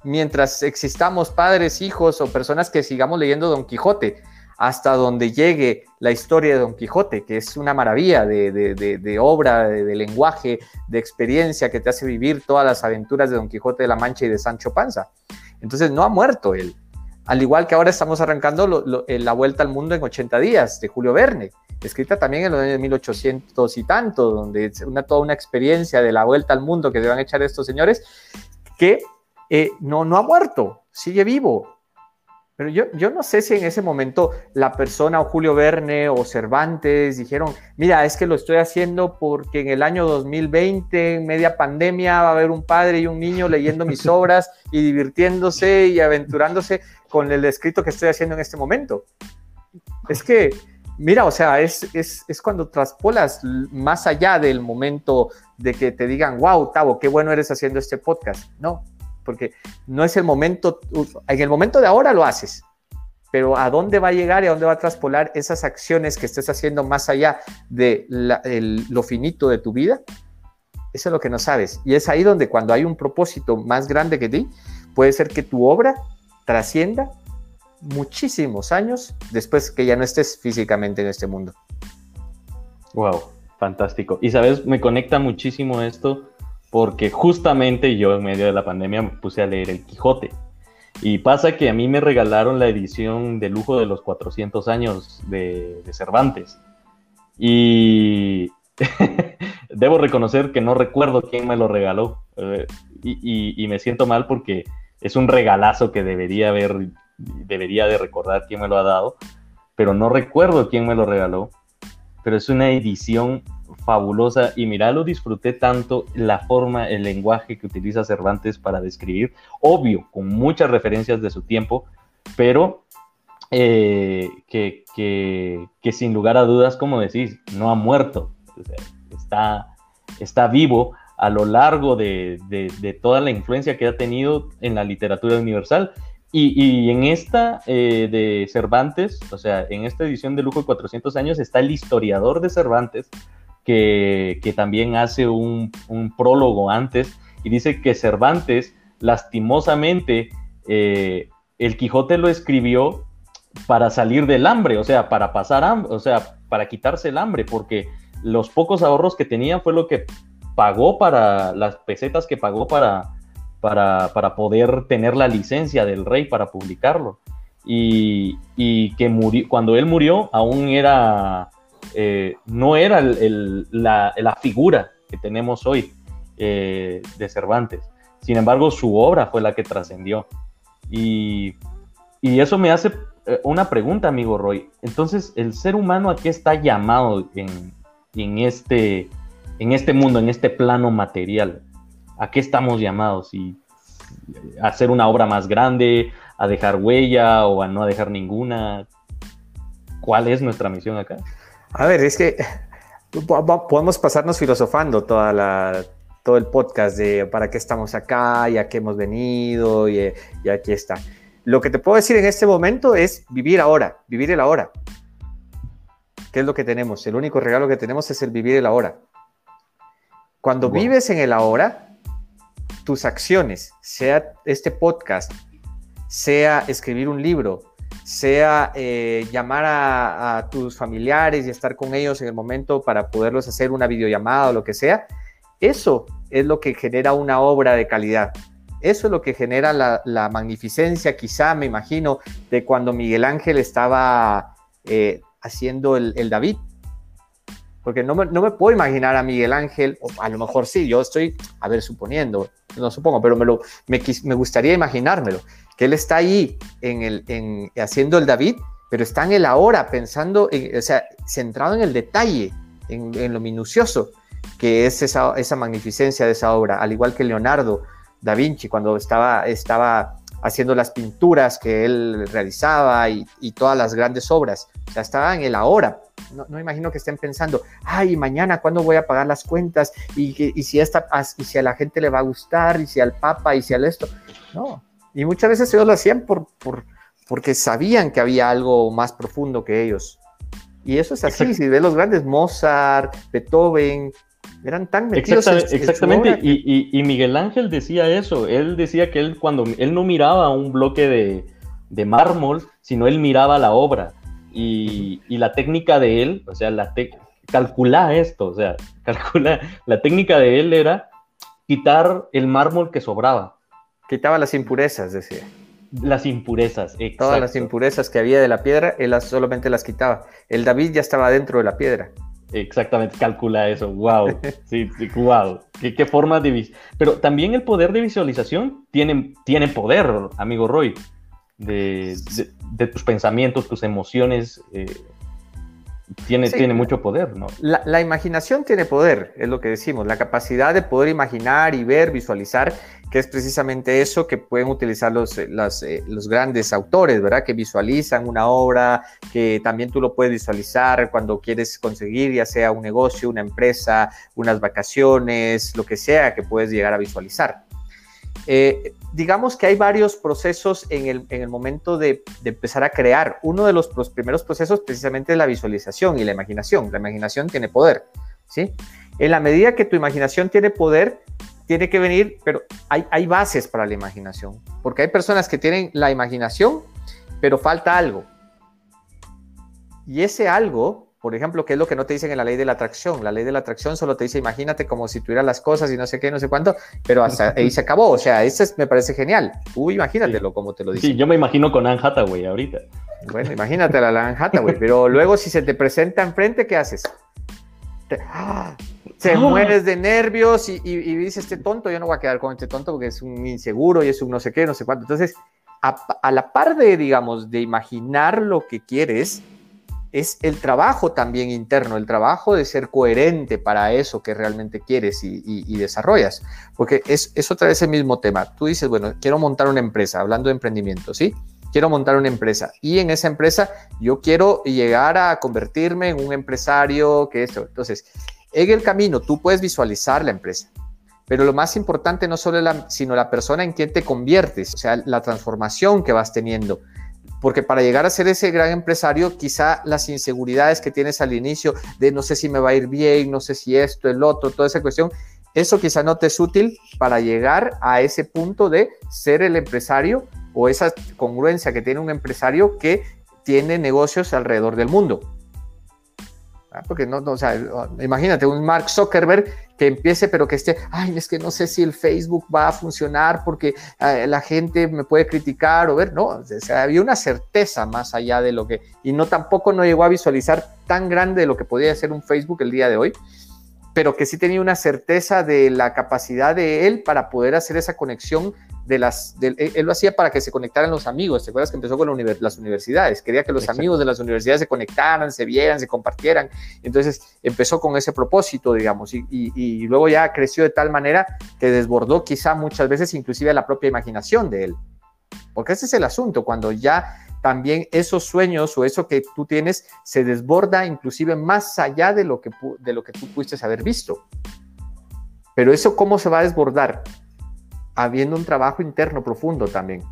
mientras existamos padres, hijos o personas que sigamos leyendo Don Quijote, hasta donde llegue la historia de Don Quijote, que es una maravilla de, obra, de, lenguaje, de experiencia que te hace vivir todas las aventuras de Don Quijote de la Mancha y de Sancho Panza. Entonces no ha muerto él. Al igual que ahora estamos arrancando La Vuelta al Mundo en 80 días de Julio Verne, escrita también en los años 1800 y tanto, donde es una, toda una experiencia de la Vuelta al Mundo que a echar estos señores, que eh, no, no ha muerto, sigue vivo. Pero yo, yo no sé si en ese momento la persona o Julio Verne o Cervantes dijeron, mira, es que lo estoy haciendo porque en el año 2020, en media pandemia, va a haber un padre y un niño leyendo mis obras y divirtiéndose y aventurándose con el escrito que estoy haciendo en este momento. Es que, mira, o sea, es, es, es cuando traspolas más allá del momento de que te digan, wow, Tavo, qué bueno eres haciendo este podcast. No, porque no es el momento, en el momento de ahora lo haces, pero a dónde va a llegar y a dónde va a traspolar esas acciones que estés haciendo más allá de lo finito de tu vida, eso es lo que no sabes. Y es ahí donde cuando hay un propósito más grande que ti, puede ser que tu obra trascienda muchísimos años después que ya no estés físicamente en este mundo. Wow, fantástico. Y sabes, me conecta muchísimo esto porque justamente yo en medio de la pandemia me puse a leer El Quijote. Y pasa que a mí me regalaron la edición de lujo de los 400 años de, Cervantes. Y debo reconocer que no recuerdo quién me lo regaló. Eh, y, y, me siento mal porque es un regalazo que debería haber, debería de recordar quién me lo ha dado. Pero no recuerdo quién me lo regaló. Pero es una edición fabulosa y mira, lo disfruté tanto la forma, el lenguaje que utiliza Cervantes para describir, obvio, con muchas referencias de su tiempo, pero eh, que, que, sin lugar a dudas, como decís, no ha muerto, está, está vivo, a lo largo de, toda la influencia que ha tenido en la literatura universal. Y, en esta eh, de Cervantes, o sea, en esta edición de Lujo de 400 años está el historiador de Cervantes, que, también hace un, prólogo antes y dice que Cervantes, lastimosamente, eh, el Quijote lo escribió para salir del hambre, o sea, para pasar hambre, o sea, para quitarse el hambre, porque los pocos ahorros que tenía fue lo que pagó para las pesetas que pagó para, para, poder tener la licencia del rey para publicarlo. Y, que murió, cuando él murió aún era, eh, no era la, figura que tenemos hoy eh, de Cervantes. Sin embargo, su obra fue la que trascendió. Y, eso me hace eh, una pregunta, amigo Roy. Entonces, ¿el ser humano a qué está llamado este, en este mundo, en este plano material? ¿A qué estamos llamados? ¿Y a hacer una obra más grande, a dejar huella o a no dejar ninguna? ¿Cuál es nuestra misión acá? A ver, es que podemos pasarnos filosofando toda la, todo el podcast de para qué estamos acá y a qué hemos venido y, y aquí está. Lo que te puedo decir en este momento es vivir ahora, vivir el ahora. ¿Qué es lo que tenemos? El único regalo que tenemos es el vivir el ahora. Cuando vives en el ahora, tus acciones, sea este podcast, sea escribir un libro, sea eh, llamar a, tus familiares y estar con ellos en el momento para poderlos hacer una videollamada o lo que sea, eso es lo que genera una obra de calidad. Eso es lo que genera la, magnificencia, quizá me imagino, de cuando Miguel Ángel estaba eh, haciendo el, David. Porque no me, puedo imaginar a Miguel Ángel, o a lo mejor sí, yo estoy, a ver, suponiendo, no supongo, pero me, lo, me, gustaría imaginármelo, que él está ahí en el, en, haciendo el David, pero está en el ahora, pensando, o sea, centrado en el detalle, en, lo minucioso, que es esa, esa magnificencia de esa obra, al igual que Leonardo da Vinci, cuando estaba, estaba haciendo las pinturas que él realizaba y, todas las grandes obras. O sea, estaba en el ahora. No, no, imagino que estén pensando, ay, mañana, ¿cuándo voy a pagar las cuentas? Y, y, si esta, y si a la gente le va a gustar, y si al Papa, y si al esto. No. Y muchas veces ellos lo hacían por, por, porque sabían que había algo más profundo que ellos. Y eso es así, si ves los grandes Mozart, Beethoven, eran tan metidos Exactamente, y, Miguel Ángel decía eso, él decía que él cuando él no miraba un bloque de, mármol, sino él miraba la obra. Y, la técnica de él, o sea, la calcula esto, o sea, calcula, la técnica de él era quitar el mármol que sobraba. Quitaba las impurezas, decía. Las impurezas, exacto. Todas las impurezas que había de la piedra, él solamente las quitaba. El David ya estaba dentro de la piedra. Exactamente, calcula eso. Wow. Sí, sí wow. ¿Qué, forma de Pero también el poder de visualización tiene, tiene poder, amigo Roy, de, tus pensamientos, tus emociones. Eh, tiene, tiene mucho poder, ¿no? La, imaginación tiene poder, es lo que decimos, la capacidad de poder imaginar y ver, visualizar, que es precisamente eso que pueden utilizar los, eh, eh, los grandes autores, ¿verdad? Que visualizan una obra, que también tú lo puedes visualizar cuando quieres conseguir, ya sea un negocio, una empresa, unas vacaciones, lo que sea que puedes llegar a visualizar. Eh, digamos que hay varios procesos en el, momento de, empezar a crear. Uno de los primeros procesos precisamente es la visualización y la imaginación. La imaginación tiene poder, ¿sí? En la medida que tu imaginación tiene poder, tiene que venir, pero hay, hay bases para la imaginación, porque hay personas que tienen la imaginación, pero falta algo. Y ese algo por ejemplo, ¿qué es lo que no te dicen en la ley de la atracción? La ley de la atracción solo te dice, imagínate como si tuvieras las cosas y no sé qué, no sé cuánto, pero hasta ahí se acabó. O sea, eso me parece genial. Uy, imagínatelo como te lo dice. Sí, yo me imagino con Anne Hathaway ahorita. Bueno, imagínate la Anne Hathaway, pero luego si se te presenta enfrente, ¿qué haces? Te, ¡ah! mueres de nervios y, y, dices, este tonto, yo no voy a quedar con este tonto porque es un inseguro y es un no sé qué, no sé cuánto. Entonces, a, a la par de, digamos, de imaginar lo que quieres, es el trabajo también interno, el trabajo de ser coherente para eso que realmente quieres y, desarrollas. Porque es, otra vez el mismo tema. Tú dices, bueno, quiero montar una empresa, hablando de emprendimiento, ¿sí? Quiero montar una empresa y en esa empresa yo quiero llegar a convertirme en un empresario que esto. Entonces, en el camino tú puedes visualizar la empresa, pero lo más importante no solo es la, sino la persona en quien te conviertes, o sea, la transformación que vas teniendo. Porque para llegar a ser ese gran empresario, quizá las inseguridades que tienes al inicio de no sé si me va a ir bien, no sé si esto, el otro, toda esa cuestión, eso quizá no te es útil para llegar a ese punto de ser el empresario o esa congruencia que tiene un empresario que tiene negocios alrededor del mundo. Ah, porque no, no, o sea, imagínate un Mark Zuckerberg que empiece, pero que esté, ay, es que no sé si el Facebook va a funcionar porque eh, la gente me puede criticar o ver, no, o sea, había una certeza más allá de lo que, y no tampoco no llegó a visualizar tan grande de lo que podía ser un Facebook el día de hoy, pero que sí tenía una certeza de la capacidad de él para poder hacer esa conexión de las, él, lo hacía para que se conectaran los amigos, ¿te acuerdas que empezó con las universidades? Quería que los amigos de las universidades se conectaran, se vieran, se compartieran, entonces empezó con ese propósito, digamos, y, luego ya creció de tal manera que desbordó quizá muchas veces inclusive la propia imaginación de él, porque ese es el asunto, cuando ya también esos sueños o eso que tú tienes se desborda inclusive más allá de lo que, de lo que tú pudiste haber visto. Pero eso, ¿cómo se va a desbordar? Habiendo un trabajo interno profundo también.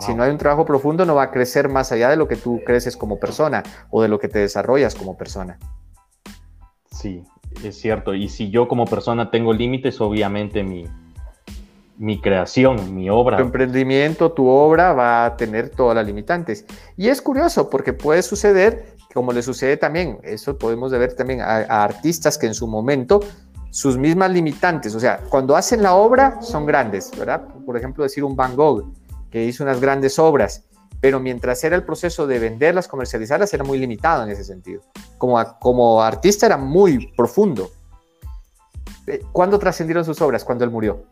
Si no hay un trabajo profundo, no va a crecer más allá de lo que tú creces como persona o de lo que te desarrollas como persona. Sí, es cierto. Y si yo como persona tengo límites, obviamente mi, mi creación, mi obra. Tu emprendimiento, tu obra va a tener todas las limitantes. Y es curioso porque puede suceder, como le sucede también, eso podemos ver también a artistas que en su momento sus mismas limitantes. O sea, cuando hacen la obra son grandes, ¿verdad? Por ejemplo, decir un Van Gogh, que hizo unas grandes obras, pero mientras era el proceso de venderlas, comercializarlas, era muy limitado en ese sentido. Como, como artista era muy profundo. Eh, ¿Cuándo trascendieron sus obras? Cuando él murió.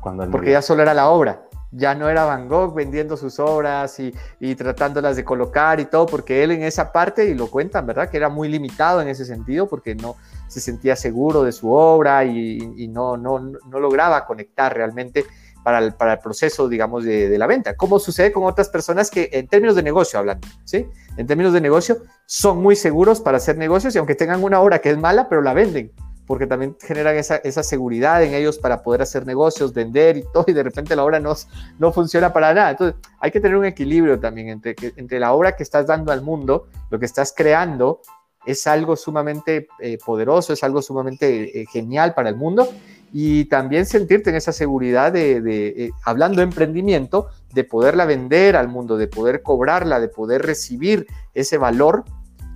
Cuando Porque ya solo era la obra ya no era Van Gogh vendiendo sus obras y, y, tratándolas de colocar y todo, porque él en esa parte, y lo cuentan, ¿verdad? Que era muy limitado en ese sentido, porque no se sentía seguro de su obra y, no, no, no, lograba conectar realmente para el, para el proceso, digamos, de, de, la venta. Como sucede con otras personas que en términos de negocio hablando, ¿sí? En términos de negocio son muy seguros para hacer negocios y aunque tengan una obra que es mala, pero la venden porque también generan esa, esa, seguridad en ellos para poder hacer negocios, vender y todo, y de repente la obra no, no funciona para nada. Entonces, hay que tener un equilibrio también entre, entre la obra que estás dando al mundo, lo que estás creando, es algo sumamente eh, poderoso, es algo sumamente eh, genial para el mundo, y también sentirte en esa seguridad de, de eh, hablando de emprendimiento, de poderla vender al mundo, de poder cobrarla, de poder recibir ese valor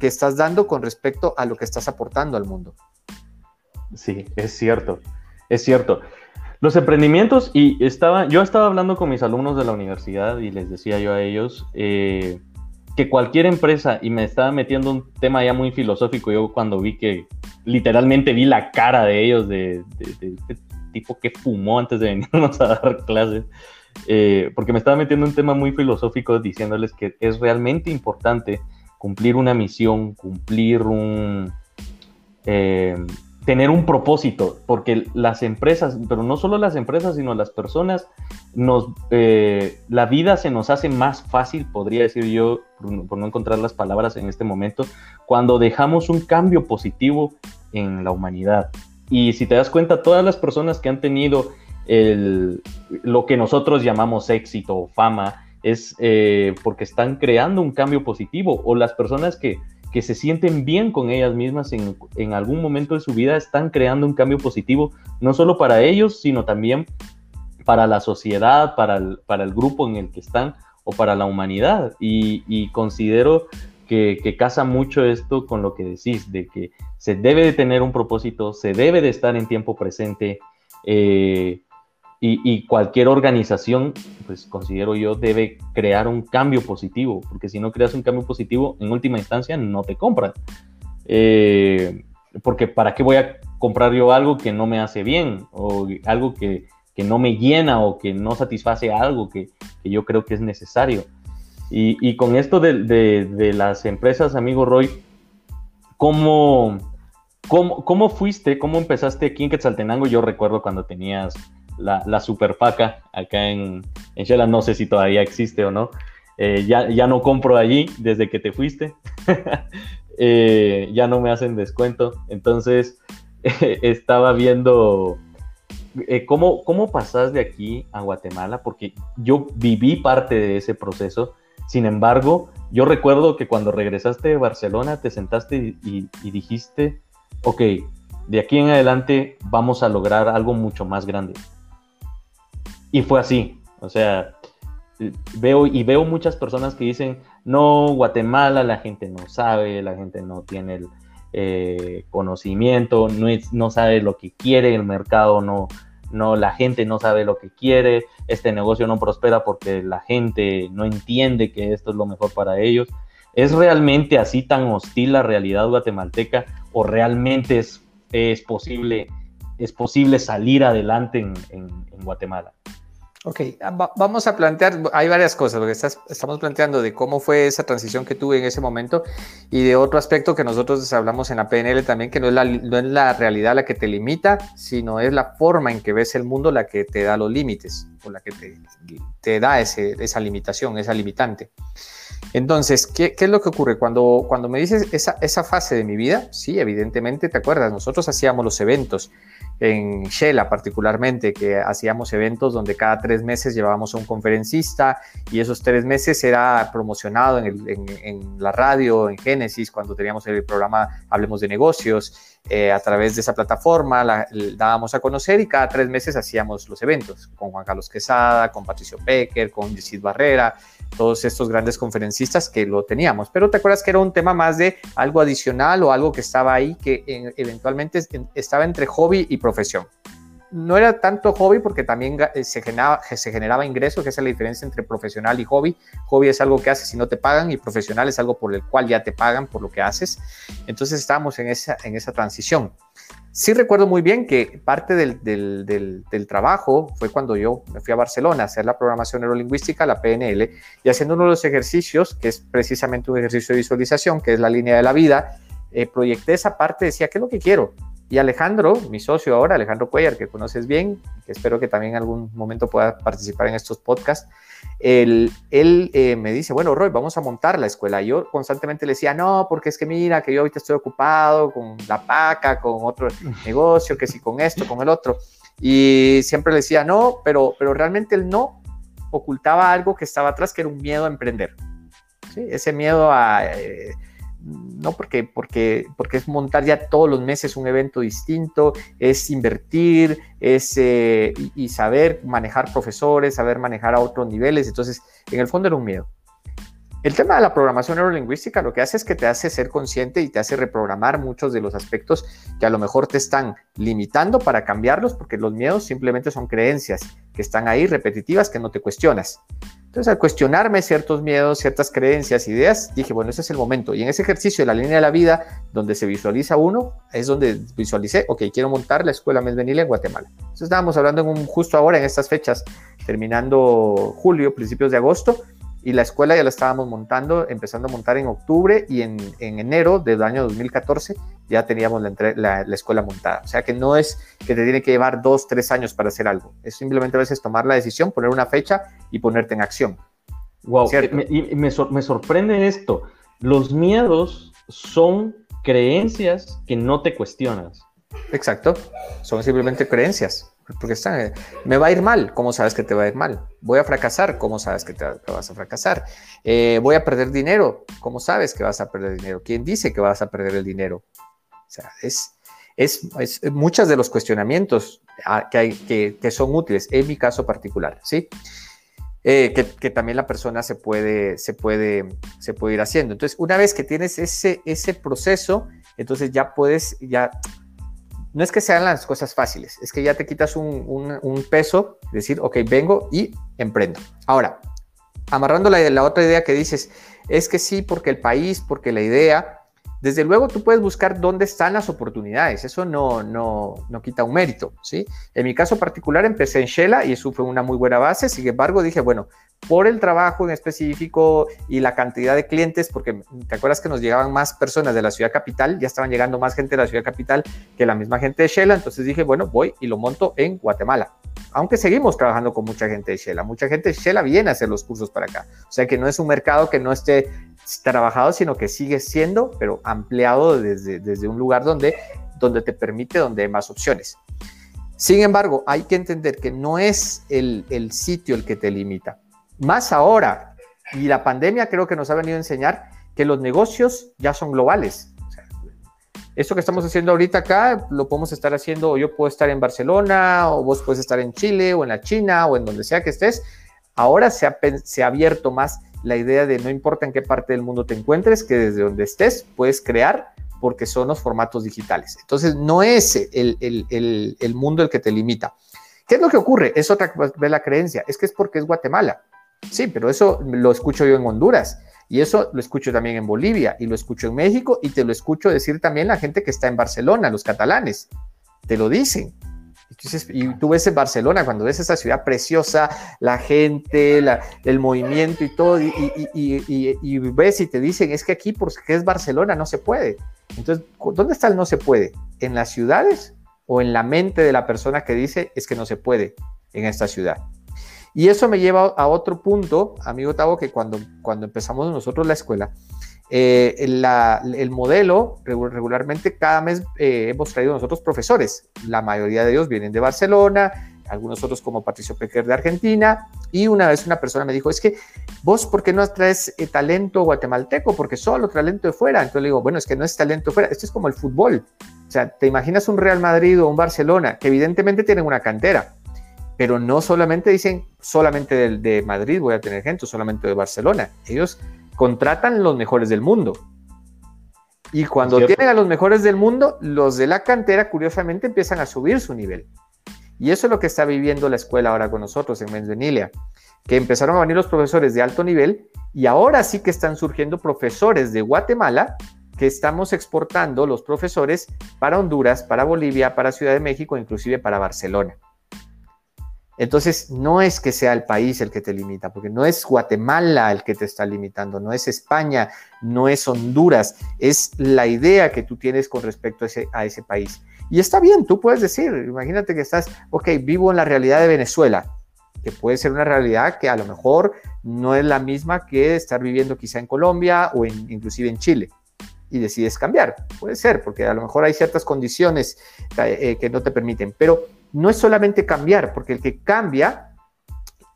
que estás dando con respecto a lo que estás aportando al mundo. Sí, es cierto, es cierto. Los emprendimientos, y estaba, yo estaba hablando con mis alumnos de la universidad y les decía yo a ellos eh, que cualquier empresa, y me estaba metiendo un tema ya muy filosófico, yo cuando vi que literalmente vi la cara de ellos, de, este tipo que fumó antes de venirnos a dar clases, eh, porque me estaba metiendo un tema muy filosófico diciéndoles que es realmente importante cumplir una misión, cumplir un... Eh, tener un propósito, porque las empresas, pero no solo las empresas, sino las personas, nos, eh, la vida se nos hace más fácil, podría decir yo, por, no encontrar las palabras en este momento, cuando dejamos un cambio positivo en la humanidad. Y si te das cuenta, todas las personas que han tenido el, lo que nosotros llamamos éxito o fama, es eh, porque están creando un cambio positivo, o las personas que que se sienten bien con ellas mismas en, algún momento de su vida, están creando un cambio positivo, no solo para ellos, sino también para la sociedad, para el, para el grupo en el que están o para la humanidad. Y, considero que, que, casa mucho esto con lo que decís, de que se debe de tener un propósito, se debe de estar en tiempo presente. Eh, y, cualquier organización, pues considero yo, debe crear un cambio positivo, porque si no creas un cambio positivo, en última instancia no te compran. Eh, porque ¿para qué voy a comprar yo algo que no me hace bien o algo que, no me llena o que no satisface algo que, yo creo que es necesario? Y, con esto de, las empresas, amigo Roy, ¿cómo, cómo, cómo fuiste, cómo empezaste aquí en Quetzaltenango? Yo recuerdo cuando tenías la, la superfaca acá en, en no sé si todavía existe o no. Eh, ya, ya no compro allí desde que te fuiste. Eh, ya no me hacen descuento. Entonces, estaba viendo eh, ¿cómo, ¿cómo pasas de aquí a Guatemala? Porque yo viví parte de ese proceso. Sin embargo, yo recuerdo que cuando regresaste de Barcelona te sentaste y, dijiste, ok, de aquí en adelante vamos a lograr algo mucho más grande. Y fue así. O sea, veo y veo muchas personas que dicen, no, Guatemala la gente no sabe, la gente no tiene el eh, conocimiento, no, no sabe lo que quiere, el mercado no, no, la gente no sabe lo que quiere, este negocio no prospera porque la gente no entiende que esto es lo mejor para ellos. ¿Es realmente así tan hostil la realidad guatemalteca o realmente es, es, posible, es posible salir adelante en Guatemala? Ok, ah, vamos a plantear, hay varias cosas, lo que estamos planteando de cómo fue esa transición que tuve en ese momento y de otro aspecto que nosotros hablamos en la PNL también, que no es la, no es la realidad la que te limita, sino es la forma en que ves el mundo la que te da los límites o la que te, te da ese, esa limitación, esa limitante. Entonces, ¿qué, ¿qué, es lo que ocurre? Cuando, cuando me dices esa, esa fase de mi vida, sí, evidentemente, ¿te acuerdas? Nosotros hacíamos los eventos en Shela particularmente, que hacíamos eventos donde cada tres meses llevábamos a un conferencista y esos tres meses era promocionado en, la radio, en Génesis, cuando teníamos el programa Hablemos de Negocios. Eh, a través de esa plataforma la, dábamos a conocer y cada tres meses hacíamos los eventos con Juan Carlos Quesada, con Patricio Pecker, con Yesid Barrera, todos estos grandes conferencistas que lo teníamos. Pero te acuerdas que era un tema más de algo adicional o algo que estaba ahí que eventualmente estaba entre hobby y profesión no era tanto hobby porque también eh, se generaba, se generaba ingreso, que es la diferencia entre profesional y hobby. Hobby es algo que haces si no te pagan y profesional es algo por el cual ya te pagan por lo que haces. Entonces estábamos en esa, en esa transición. Sí recuerdo muy bien que parte del, del, trabajo fue cuando yo me fui a Barcelona a hacer la programación neurolingüística, la PNL, y haciendo uno de los ejercicios, que es precisamente un ejercicio de visualización, que es la línea de la vida, eh, proyecté esa parte, decía, ¿qué es lo que quiero? Y Alejandro, mi socio ahora, Alejandro Cuellar, que conoces bien, que espero que también en algún momento pueda participar en estos podcasts, él, él eh, me dice, bueno, Roy, vamos a montar la escuela. Y yo constantemente le decía, no, porque es que mira, que yo ahorita estoy ocupado con la paca, con otro negocio, que sí, con esto, con el otro. Y siempre le decía, no, pero, pero realmente el no ocultaba algo que estaba atrás, que era un miedo a emprender. ¿sí? Ese miedo a... Eh, no porque, porque, porque es montar ya todos los meses un evento distinto, es invertir, es eh, y, saber manejar profesores, saber manejar a otros niveles. Entonces, en el fondo era un miedo. El tema de la programación neurolingüística lo que hace es que te hace ser consciente y te hace reprogramar muchos de los aspectos que a lo mejor te están limitando para cambiarlos, porque los miedos simplemente son creencias que están ahí repetitivas que no te cuestionas. Entonces, al cuestionarme ciertos miedos, ciertas creencias, ideas, dije, bueno, ese es el momento. Y en ese ejercicio de la línea de la vida, donde se visualiza uno, es donde visualicé, ok, quiero montar la escuela Mesvenil en Guatemala. Entonces, estábamos hablando en un, justo ahora, en estas fechas, terminando julio, principios de agosto, y la escuela ya la estábamos montando, empezando a montar en octubre y en, enero del año 2014 ya teníamos la, la, escuela montada. O sea que no es que te tiene que llevar dos, tres años para hacer algo. Es simplemente a veces tomar la decisión, poner una fecha y ponerte en acción. Wow, me, y me, me sorprende esto. Los miedos son creencias que no te cuestionas. Exacto, son simplemente creencias. Porque está, me va a ir mal, ¿cómo sabes que te va a ir mal? Voy a fracasar, ¿cómo sabes que te vas a fracasar? Eh, voy a perder dinero, ¿cómo sabes que vas a perder dinero? ¿Quién dice que vas a perder el dinero? O sea, es, es, es muchos de los cuestionamientos ah, que, hay, que, que, son útiles, en mi caso particular, ¿sí? Eh, que, que, también la persona se puede, se, puede, se puede ir haciendo. Entonces, una vez que tienes ese, ese proceso, entonces ya puedes, ya no es que sean las cosas fáciles, es que ya te quitas un, peso, decir, ok, vengo y emprendo. Ahora, amarrando la, la otra idea que dices, es que sí, porque el país, porque la idea, desde luego tú puedes buscar dónde están las oportunidades, eso no, no, no quita un mérito, ¿sí? En mi caso particular empecé en Shela y eso fue una muy buena base, sin embargo dije, bueno, por el trabajo en específico y la cantidad de clientes, porque te acuerdas que nos llegaban más personas de la ciudad capital, ya estaban llegando más gente de la ciudad capital que la misma gente de Shela, entonces dije, bueno, voy y lo monto en Guatemala. Aunque seguimos trabajando con mucha gente de Shela, mucha gente de Shela viene a hacer los cursos para acá. O sea que no es un mercado que no esté trabajado, sino que sigue siendo, pero ampliado desde, desde un lugar donde donde te permite, donde hay más opciones. Sin embargo, hay que entender que no es el, el sitio el que te limita. Más ahora, y la pandemia creo que nos ha venido a enseñar que los negocios ya son globales. esto que estamos haciendo ahorita acá lo podemos estar haciendo, yo puedo estar en Barcelona, o vos puedes estar en Chile, o en la China, o en donde sea que estés. Ahora se ha, abierto más la idea de no importa en qué parte del mundo te encuentres, que desde donde estés puedes crear porque son los formatos digitales. Entonces, no es el, mundo el que te limita. ¿Qué es lo que ocurre? Es otra vez la creencia, es que es porque es Guatemala. Sí, pero eso lo escucho yo en Honduras y eso lo escucho también en Bolivia y lo escucho en México y te lo escucho decir también la gente que está en Barcelona, los catalanes. Te lo dicen. Y tú ves en Barcelona, cuando ves esa ciudad preciosa, la gente, el movimiento y todo, y, y, ves y te dicen, es que aquí, porque es Barcelona, no se puede. Entonces, ¿dónde está el no se puede? ¿En las ciudades o en la mente de la persona que dice, es que no se puede en esta ciudad? Y eso me lleva a otro punto, amigo Tavo, que cuando, cuando empezamos nosotros la escuela, eh, el modelo, regularmente cada mes eh, hemos traído nosotros profesores. La mayoría de ellos vienen de Barcelona, algunos otros como Patricio Pequer de Argentina. Y una vez una persona me dijo, es que vos, ¿por qué no traes eh, talento guatemalteco? Porque solo talento de fuera. Entonces le digo, bueno, es que no es talento de fuera, esto es como el fútbol. O sea, te imaginas un Real Madrid o un Barcelona, que evidentemente tienen una cantera, pero no solamente dicen, solamente de, Madrid voy a tener gente, solamente de Barcelona. Ellos contratan los mejores del mundo. Y cuando tienen a los mejores del mundo, los de la cantera, curiosamente, empiezan a subir su nivel. Y eso es lo que está viviendo la escuela ahora con nosotros en Menzvenilia, que empezaron a venir los profesores de alto nivel y ahora sí que están surgiendo profesores de Guatemala que estamos exportando los profesores para Honduras, para Bolivia, para Ciudad de México, inclusive para Barcelona. Entonces, no es que sea el país el que te limita, porque no es Guatemala el que te está limitando, no es España, no es Honduras, es la idea que tú tienes con respecto a ese, país. Y está bien, tú puedes decir, imagínate que estás, ok, vivo en la realidad de Venezuela, que puede ser una realidad que a lo mejor no es la misma que estar viviendo quizá en Colombia o inclusive en Chile y decides cambiar. Puede ser, porque a lo mejor hay ciertas condiciones eh, que no te permiten, pero no es solamente cambiar, porque el que cambia,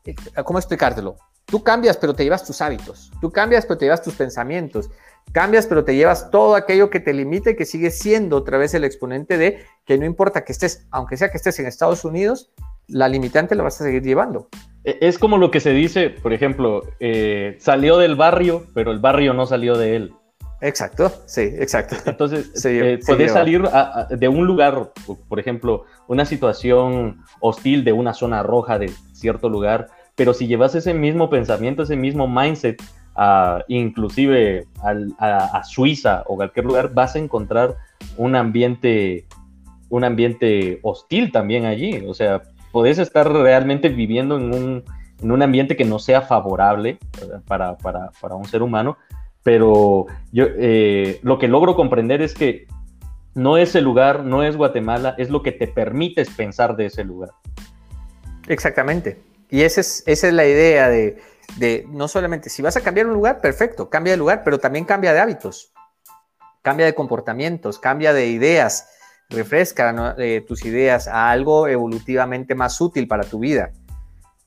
eh, ¿cómo explicártelo? Tú cambias, pero te llevas tus hábitos. Tú cambias, pero te llevas tus pensamientos. Cambias, pero te llevas todo aquello que te limite, que sigue siendo otra vez el exponente de que no importa que estés, aunque sea que estés en Estados Unidos, la limitante la vas a seguir llevando. E, es como lo que se dice, por ejemplo, eh, salió del barrio, pero el barrio no salió de él. Exacto, sí, exacto. Entonces, eh, puedes salir de un lugar, por ejemplo, una situación hostil de una zona roja de cierto lugar, pero si llevas ese mismo pensamiento, ese mismo mindset, inclusive a, Suiza o cualquier lugar, vas a encontrar un ambiente, un ambiente hostil también allí. O sea, puedes estar realmente viviendo en un, en un ambiente que no sea favorable para, para, para un ser humano, pero yo eh, lo que logro comprender es que no es el lugar, no es Guatemala, es lo que te permites pensar de ese lugar. Exactamente. Y esa es, esa es la idea de, de, no solamente, si vas a cambiar un lugar, perfecto, cambia de lugar, pero también cambia de hábitos, cambia de comportamientos, cambia de ideas, refresca eh, tus ideas a algo evolutivamente más útil para tu vida.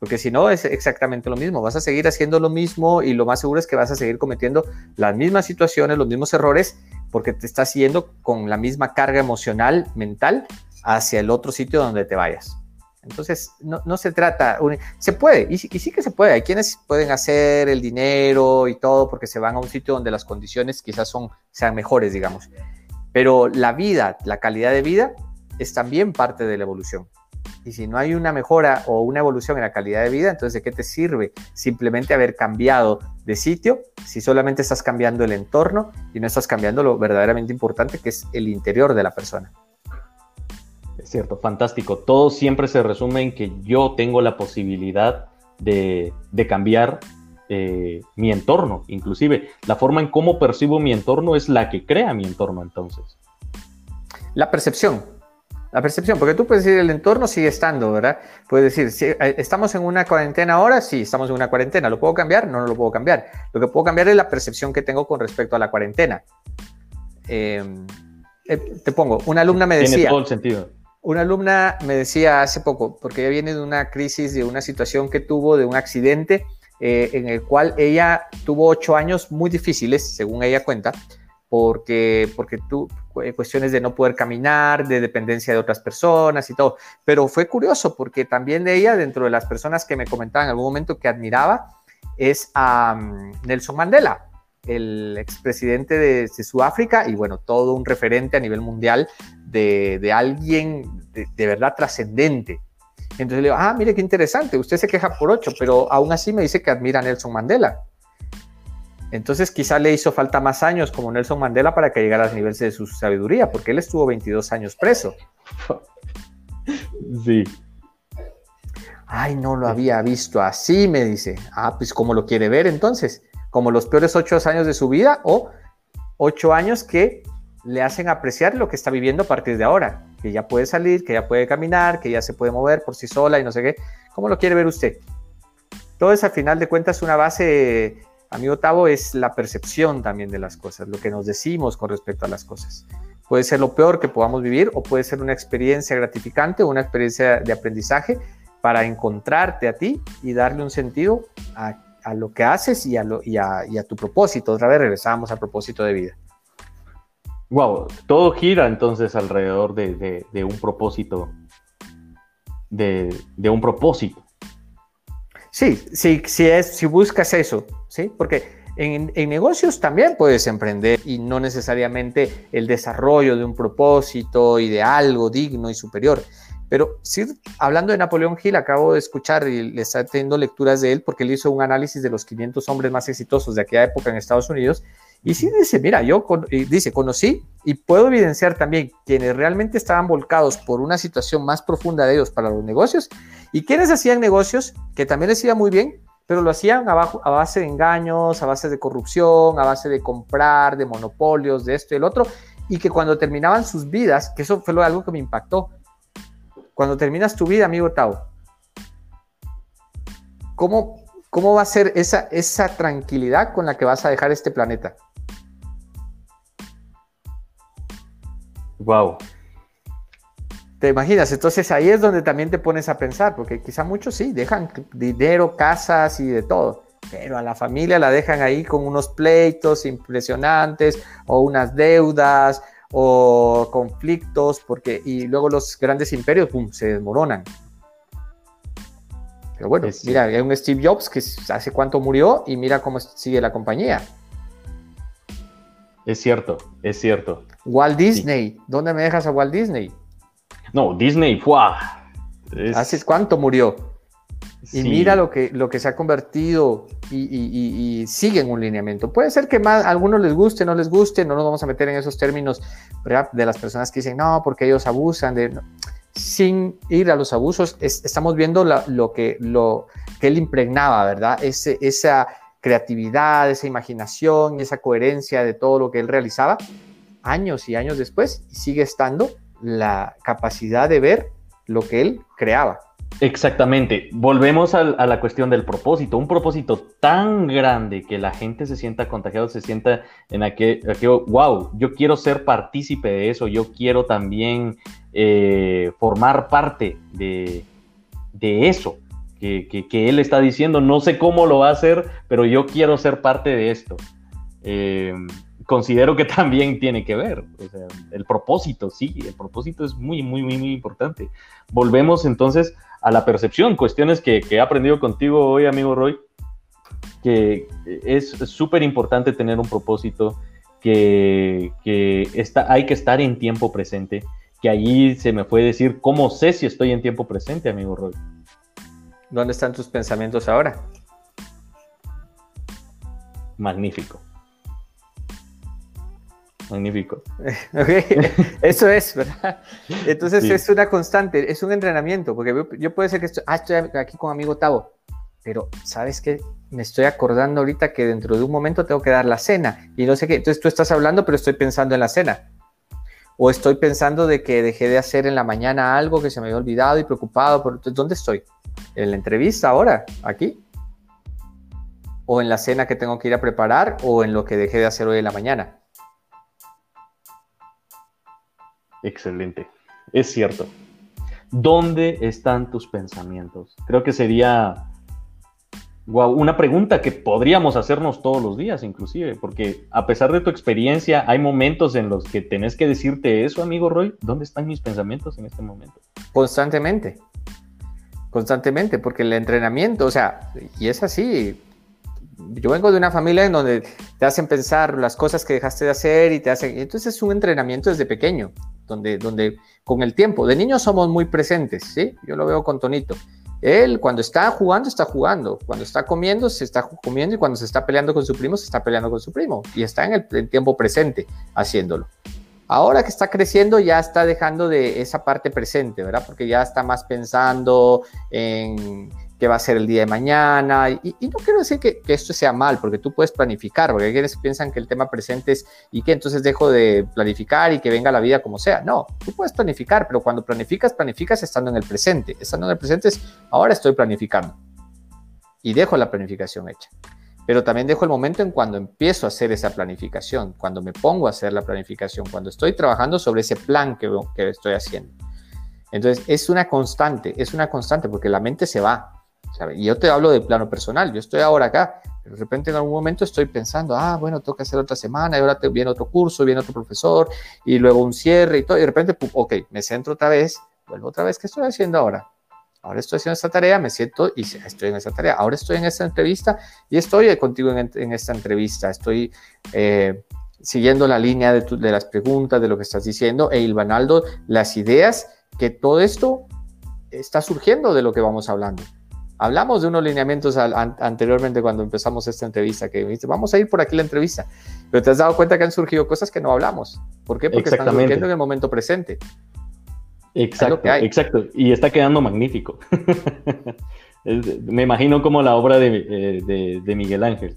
Porque si no, es exactamente lo mismo. Vas a seguir haciendo lo mismo y lo más seguro es que vas a seguir cometiendo las mismas situaciones, los mismos errores, porque te estás yendo con la misma carga emocional, mental, hacia el otro sitio donde te vayas. Entonces, no, se trata, se puede, y, sí que se puede. Hay quienes pueden hacer el dinero y todo porque se van a un sitio donde las condiciones quizás son, sean mejores, digamos. Pero la vida, la calidad de vida, es también parte de la evolución. Y si no hay una mejora o una evolución en la calidad de vida, entonces ¿de qué te sirve simplemente haber cambiado de sitio si solamente estás cambiando el entorno y no estás cambiando lo verdaderamente importante que es el interior de la persona? Es cierto, fantástico. Todo siempre se resume en que yo tengo la posibilidad de, cambiar eh, mi entorno. Inclusive la forma en cómo percibo mi entorno es la que crea mi entorno entonces. La percepción, la percepción, porque tú puedes decir el entorno sigue estando, ¿verdad? Puedes decir, si eh, estamos en una cuarentena ahora, sí, estamos en una cuarentena. ¿Lo puedo cambiar? No, no lo puedo cambiar. Lo que puedo cambiar es la percepción que tengo con respecto a la cuarentena. Em, eh, te pongo, una alumna me decía... Tiene todo el sentido. Una alumna me decía hace poco, porque ella viene de una crisis, de una situación que tuvo, de un accidente, eh, en el cual ella tuvo ocho años muy difíciles, según ella cuenta, porque, porque tú, cuestiones de no poder caminar, de dependencia de otras personas y todo. Pero fue curioso porque también de ella, dentro de las personas que me comentaban en algún momento que admiraba, es a mm, Nelson Mandela, el expresidente de, de, Sudáfrica y bueno, todo un referente a nivel mundial de, de alguien de, de verdad trascendente. Entonces le digo, ah, mire qué interesante, usted se queja por ocho, pero aún así me dice que admira a Nelson Mandela. Entonces quizá le hizo falta más años como Nelson Mandela para que llegara a niveles de su sabiduría, porque él estuvo 22 años preso. Sí. Ay, no lo había visto así, me dice. Ah, pues como lo quiere ver entonces, como los peores ocho años de su vida o ocho años que le hacen apreciar lo que está viviendo a partir de ahora, que ya puede salir, que ya puede caminar, que ya se puede mover por sí sola y no sé qué. ¿Cómo lo quiere ver usted? Todo eso al final de cuentas una base Amigo Tavo, es la percepción también de las cosas, lo que nos decimos con respecto a las cosas. Puede ser lo peor que podamos vivir o puede ser una experiencia gratificante una experiencia de aprendizaje para encontrarte a ti y darle un sentido a, lo que haces y a, tu propósito. Otra vez regresamos al propósito de vida. Wow, todo gira entonces alrededor de, un propósito, de un propósito. Sí, sí, sí es, si buscas eso, ¿sí? Porque en, negocios también puedes emprender y no necesariamente el desarrollo de un propósito y de algo digno y superior. Pero sí, hablando de Napoleón Hill, acabo de escuchar y le está teniendo lecturas de él porque él hizo un análisis de los 500 hombres más exitosos de aquella época en Estados Unidos. Y sí dice, mira, yo dice, conocí y puedo evidenciar también quienes realmente estaban volcados por una situación más profunda de ellos para los negocios y quienes hacían negocios que también les iba muy bien, pero lo hacían abajo, a base de engaños, a base de corrupción, a base de comprar, de monopolios, de esto y el otro, y que cuando terminaban sus vidas, que eso fue algo que me impactó, cuando terminas tu vida, amigo Tao, ¿cómo, cómo va a ser esa, esa tranquilidad con la que vas a dejar este planeta? Wow. ¿Te imaginas? Entonces ahí es donde también te pones a pensar, porque quizá muchos sí, dejan dinero, casas y de todo, pero a la familia la dejan ahí con unos pleitos impresionantes o unas deudas o conflictos, porque y luego los grandes imperios se desmoronan. Pero bueno, mira, hay un Steve Jobs que hace cuánto murió y mira cómo sigue la compañía. Es cierto, es cierto. Walt Disney, ¿dónde me dejas a Walt Disney? No, Disney, ¡fua! ¿Hace cuánto murió? Y mira lo que, lo que se ha convertido y, sigue en un lineamiento. Puede ser que más, a algunos les guste, no les guste, no nos vamos a meter en esos términos de las personas que dicen, no, porque ellos abusan de... Sin ir a los abusos, estamos viendo lo, que, lo que él impregnaba, ¿verdad? Ese, esa creatividad, esa imaginación, esa coherencia de todo lo que él realizaba, años y años después, sigue estando la capacidad de ver lo que él creaba. Exactamente. Volvemos a, la cuestión del propósito. Un propósito tan grande que la gente se sienta contagiado, se sienta en aquel, wow, yo quiero ser partícipe de eso, yo quiero también eh, formar parte de, eso que, él está diciendo. No sé cómo lo va a hacer, pero yo quiero ser parte de esto. Eh, considero que también tiene que ver. El propósito, sí, el propósito es muy, muy, muy, importante. Volvemos entonces a la percepción, cuestiones que, he aprendido contigo hoy, amigo Roy, que es súper importante tener un propósito, que, está, hay que estar en tiempo presente, que allí se me fue decir, ¿cómo sé si estoy en tiempo presente, amigo Roy? ¿Dónde están tus pensamientos ahora? Magnífico. Magnífico. Eso es, ¿verdad? Entonces es una constante, es un entrenamiento, porque yo puede ser que estoy, ah, estoy aquí con amigo Tavo, pero ¿sabes qué? Me estoy acordando ahorita que dentro de un momento tengo que dar la cena y no sé qué. Entonces tú estás hablando, pero estoy pensando en la cena. O estoy pensando de que dejé de hacer en la mañana algo que se me había olvidado y preocupado. Por... Entonces, ¿dónde estoy? ¿En la entrevista ahora? ¿Aquí? ¿O en la cena que tengo que ir a preparar? ¿O en lo que dejé de hacer hoy en la mañana? Excelente, es cierto. ¿Dónde están tus pensamientos? Creo que sería una pregunta que podríamos hacernos todos los días, inclusive, porque a pesar de tu experiencia, hay momentos en los que tenés que decirte eso, amigo Roy, ¿dónde están mis pensamientos en este momento? Constantemente, constantemente, porque el entrenamiento, o sea, y es así, yo vengo de una familia en donde te hacen pensar las cosas que dejaste de hacer y te hacen, entonces es un entrenamiento desde pequeño, donde, donde con el tiempo, de niños somos muy presentes, ¿sí? Yo lo veo con Tonito él cuando está jugando, está jugando. Cuando está comiendo, se está comiendo y cuando se está peleando con su primo, se está peleando con su primo. Y está en el, tiempo presente haciéndolo. Ahora que está creciendo, ya está dejando de esa parte presente, ¿verdad? Porque ya está más pensando en va a ser el día de mañana. Y, no quiero decir que, esto sea mal, porque tú puedes planificar, porque quienes piensan que el tema presente es y que entonces dejo de planificar y que venga la vida como sea. No, tú puedes planificar, pero cuando planificas, planificas estando en el presente. Estando en el presente es ahora estoy planificando y dejo la planificación hecha. Pero también dejo el momento en cuando empiezo a hacer esa planificación, cuando me pongo a hacer la planificación, cuando estoy trabajando sobre ese plan que, estoy haciendo. Entonces, es una constante, es una constante porque la mente se va, y yo te hablo de plano personal, yo estoy ahora acá, de repente en algún momento estoy pensando, ah, bueno, tengo que hacer otra semana, y ahora te, viene otro curso, viene otro profesor, y luego un cierre y todo, y de repente, ok, me centro otra vez, vuelvo otra vez, ¿qué estoy haciendo ahora? Ahora estoy haciendo esta tarea, me siento y estoy en esa tarea. Ahora estoy en esta entrevista y estoy contigo en, esta entrevista. Estoy eh, siguiendo la línea de, de, las preguntas, de lo que estás diciendo, e Ilvanaldo, las ideas, que todo esto está surgiendo de lo que vamos hablando. Hablamos de unos lineamientos anteriormente cuando empezamos esta entrevista, que dice, vamos a ir por aquí la entrevista, pero te has dado cuenta que han surgido cosas que no hablamos. ¿Por qué? Porque están surgiendo en el momento presente. Exacto, exacto. Y está quedando magnífico. Me imagino como la obra de, eh, de Miguel Ángel.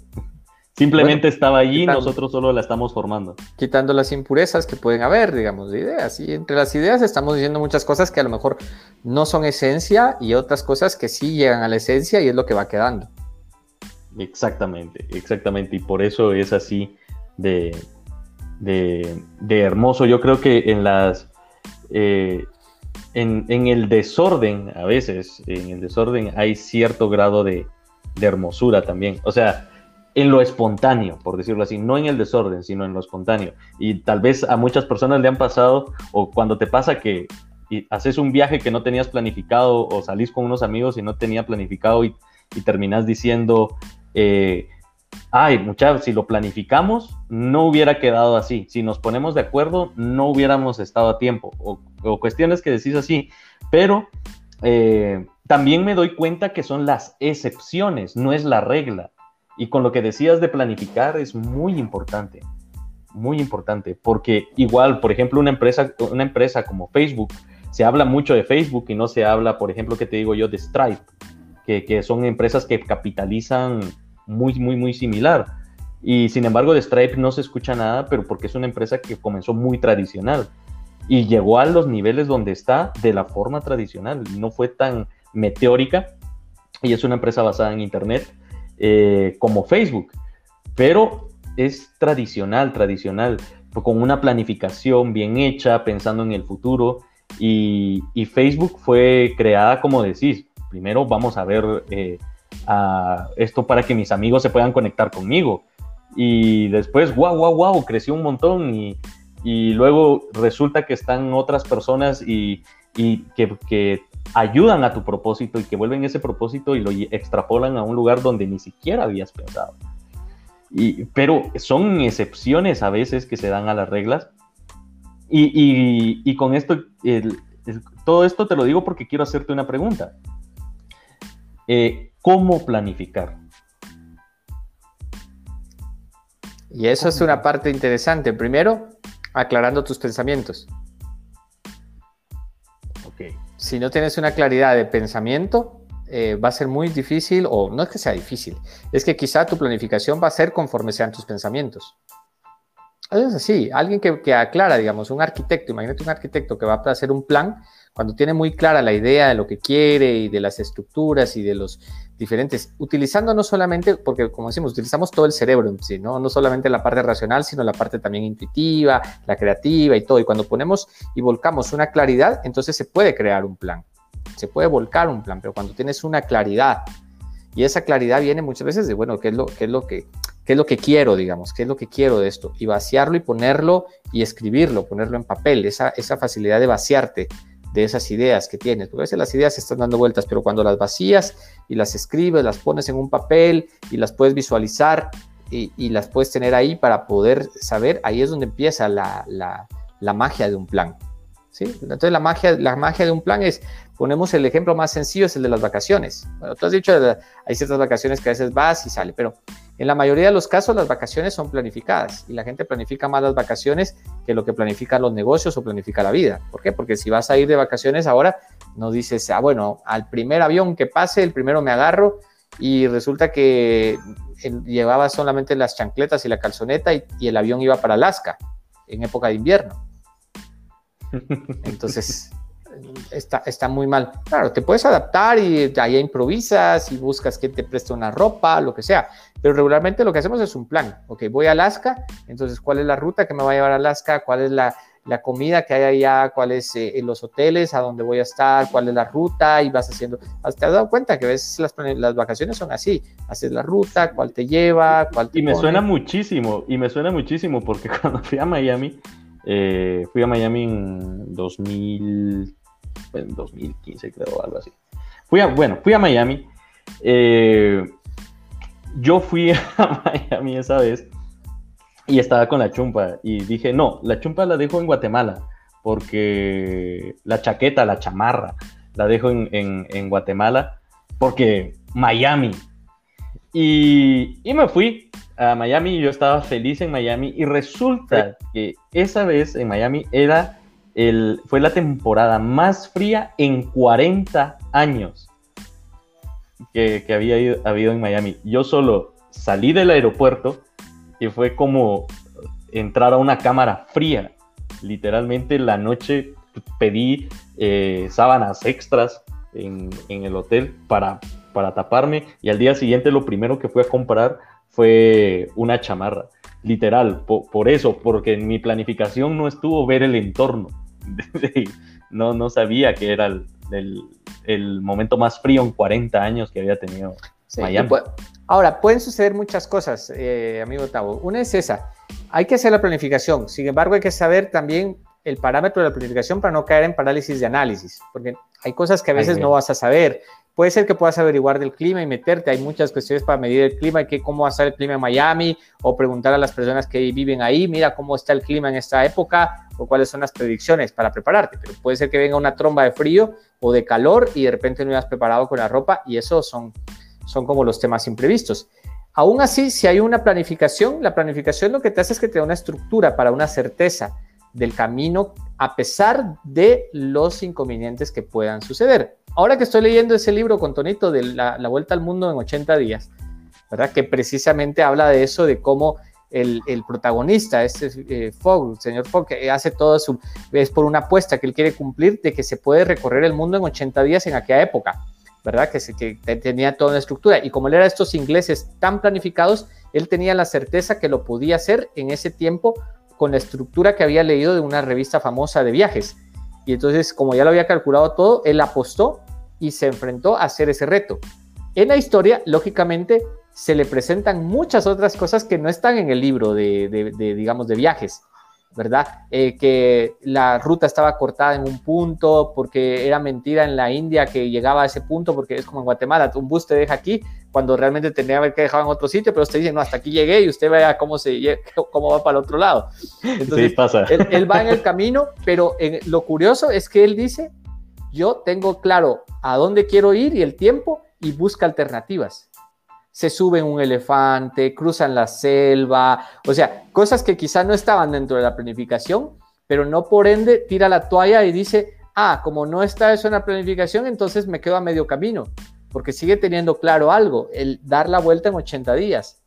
Simplemente estaba allí, nosotros solo la estamos formando. Quitando las impurezas que pueden haber, digamos, de ideas. Y entre las ideas estamos diciendo muchas cosas que a lo mejor no son esencia y otras cosas que sí llegan a la esencia y es lo que va quedando. Exactamente, exactamente. Y por eso es así de, hermoso. Yo creo que en las... Eh, en, el desorden, a veces, en el desorden hay cierto grado de, de hermosura también. O sea, en lo espontáneo, por decirlo así, no en el desorden, sino en lo espontáneo. Y tal vez a muchas personas le han pasado, o cuando te pasa que haces un viaje que no tenías planificado, o salís con unos amigos y no tenía planificado y, y terminas diciendo, eh, ay, muchachos, si lo planificamos, no hubiera quedado así. Si nos ponemos de acuerdo, no hubiéramos estado a tiempo. O, cuestiones que decís así. Pero eh, también me doy cuenta que son las excepciones, no es la regla. Y con lo que decías de planificar es muy importante, muy importante, porque igual, por ejemplo, una empresa, una empresa como Facebook, se habla mucho de Facebook y no se habla, por ejemplo, que te digo yo, de Stripe, que, que son empresas que capitalizan muy, muy, muy similar. Y sin embargo, de Stripe no se escucha nada, pero porque es una empresa que comenzó muy tradicional y llegó a los niveles donde está de la forma tradicional, no fue tan meteórica y es una empresa basada en Internet eh, como Facebook, pero es tradicional, tradicional, con una planificación bien hecha, pensando en el futuro. Y, Facebook fue creada, como decís, primero vamos a ver eh, esto para que mis amigos se puedan conectar conmigo. Y después, wow, wow, wow, creció un montón y, luego resulta que están otras personas y, que, que, ayudan a tu propósito y que vuelven ese propósito y lo extrapolan a un lugar donde ni siquiera habías pensado. Y, pero son excepciones a veces que se dan a las reglas. Y, con esto, todo esto te lo digo porque quiero hacerte una pregunta. Eh, ¿Cómo planificar? Y eso es una parte interesante. Primero, aclarando tus pensamientos. Ok si no tienes una claridad de pensamiento, eh, va a ser muy difícil, o no es que sea difícil, es que quizá tu planificación va a ser conforme sean tus pensamientos. Es así, alguien que, que, aclara, digamos, un arquitecto, imagínate un arquitecto que va a hacer un plan, cuando tiene muy clara la idea de lo que quiere y de las estructuras y de los diferentes, utilizando no solamente, porque como decimos, utilizamos todo el cerebro en ¿no? no solamente la parte racional, sino la parte también intuitiva, la creativa y todo. Y cuando ponemos y volcamos una claridad, entonces se puede crear un plan, se puede volcar un plan, pero cuando tienes una claridad, y esa claridad viene muchas veces de, bueno, ¿qué es lo, qué es lo, que, qué es lo que quiero, digamos? ¿Qué es lo que quiero de esto? Y vaciarlo y ponerlo y escribirlo, ponerlo en papel, esa, esa facilidad de vaciarte de esas ideas que tienes. Porque a veces las ideas se están dando vueltas, pero cuando las vacías y las escribes, las pones en un papel y las puedes visualizar y, las puedes tener ahí para poder saber, ahí es donde empieza la, la, magia de un plan. ¿Sí? Entonces la magia, la magia de un plan es, ponemos el ejemplo más sencillo, es el de las vacaciones. Bueno, tú has dicho, hay ciertas vacaciones que a veces vas y sale, pero en la mayoría de los casos las vacaciones son planificadas y la gente planifica más las vacaciones que lo que planifican los negocios o planifica la vida. ¿Por qué? Porque si vas a ir de vacaciones ahora, no dices, ah, bueno, al primer avión que pase, el primero me agarro y resulta que llevaba solamente las chancletas y la calzoneta y, y el avión iba para Alaska en época de invierno. Entonces, está, está muy mal. Claro, te puedes adaptar y ahí improvisas y buscas que te preste una ropa, lo que sea, pero regularmente lo que hacemos es un plan. Ok, voy a Alaska, entonces, ¿cuál es la ruta que me va a llevar a Alaska? ¿Cuál es la, la comida que hay allá? ¿Cuáles eh, los hoteles? ¿A dónde voy a estar? ¿Cuál es la ruta? Y vas haciendo. ¿Te has dado cuenta que a veces las, las vacaciones son así? Haces la ruta, cuál te lleva, cuál te Y me suena muchísimo, y me suena muchísimo porque cuando fui a Miami, eh, fui a Miami en 2000, en 2015 creo, algo así. Fui a, bueno, fui a Miami. Eh, yo fui a Miami esa vez y estaba con la chumpa y dije, no, la chumpa la dejo en Guatemala porque la chaqueta, la chamarra, la dejo en, Guatemala porque Miami. Y, y, me fui a Miami y yo estaba feliz en Miami y resulta que esa vez en Miami era fue la temporada más fría en 40 años que, había habido en Miami. Yo solo salí del aeropuerto y fue como entrar a una cámara fría. Literalmente la noche pedí eh, sábanas extras en, el hotel para, para taparme y al día siguiente lo primero que fui a comprar fue una chamarra. Literal, por eso, porque en mi planificación no estuvo ver el entorno. no, no sabía que era el, momento más frío en 40 años que había tenido Miami. ahora, pueden suceder muchas cosas, eh, amigo Tavo. Una es esa, hay que hacer la planificación. Sin embargo, hay que saber también el parámetro de la planificación para no caer en parálisis de análisis, porque hay cosas que a veces no vas a saber. Puede ser que puedas averiguar del clima y meterte. Hay muchas cuestiones para medir el clima y cómo va a estar el clima en Miami o preguntar a las personas que viven ahí, mira cómo está el clima en esta época o cuáles son las predicciones para prepararte. Pero puede ser que venga una tromba de frío o de calor y de repente no hayas preparado con la ropa y eso son, son como los temas imprevistos. Aún así, si hay una planificación, la planificación lo que te hace es que te da una estructura para una certeza del camino a pesar de los inconvenientes que puedan suceder. Ahora que estoy leyendo ese libro con Tonito de la, Vuelta al Mundo en 80 días, ¿verdad? Que precisamente habla de eso, de cómo el, protagonista, este eh, Fogg, el señor Fogg, hace todo su, es por una apuesta que él quiere cumplir de que se puede recorrer el mundo en 80 días en aquella época, ¿verdad? Que, tenía toda una estructura. Y como él era estos ingleses tan planificados, él tenía la certeza que lo podía hacer en ese tiempo con la estructura que había leído de una revista famosa de viajes. Y entonces, como ya lo había calculado todo, él apostó y se enfrentó a hacer ese reto. En la historia, lógicamente, se le presentan muchas otras cosas que no están en el libro de, digamos, de viajes, ¿verdad? Eh, que la ruta estaba cortada en un punto porque era mentira en la India que llegaba a ese punto porque es como en Guatemala, un bus te deja aquí cuando realmente tendría que dejar en otro sitio, pero usted dice, no, hasta aquí llegué y usted vea cómo, se, cómo va para el otro lado. Entonces, pasa. Él, va en el camino, pero lo curioso es que él dice, yo tengo claro a dónde quiero ir y el tiempo y busca alternativas. Se sube un elefante, cruzan la selva, o sea, cosas que quizás no estaban dentro de la planificación, pero no por ende tira la toalla y dice, ah, como no está eso en la planificación, entonces me quedo a medio camino, porque sigue teniendo claro algo, el dar la vuelta en 80 días.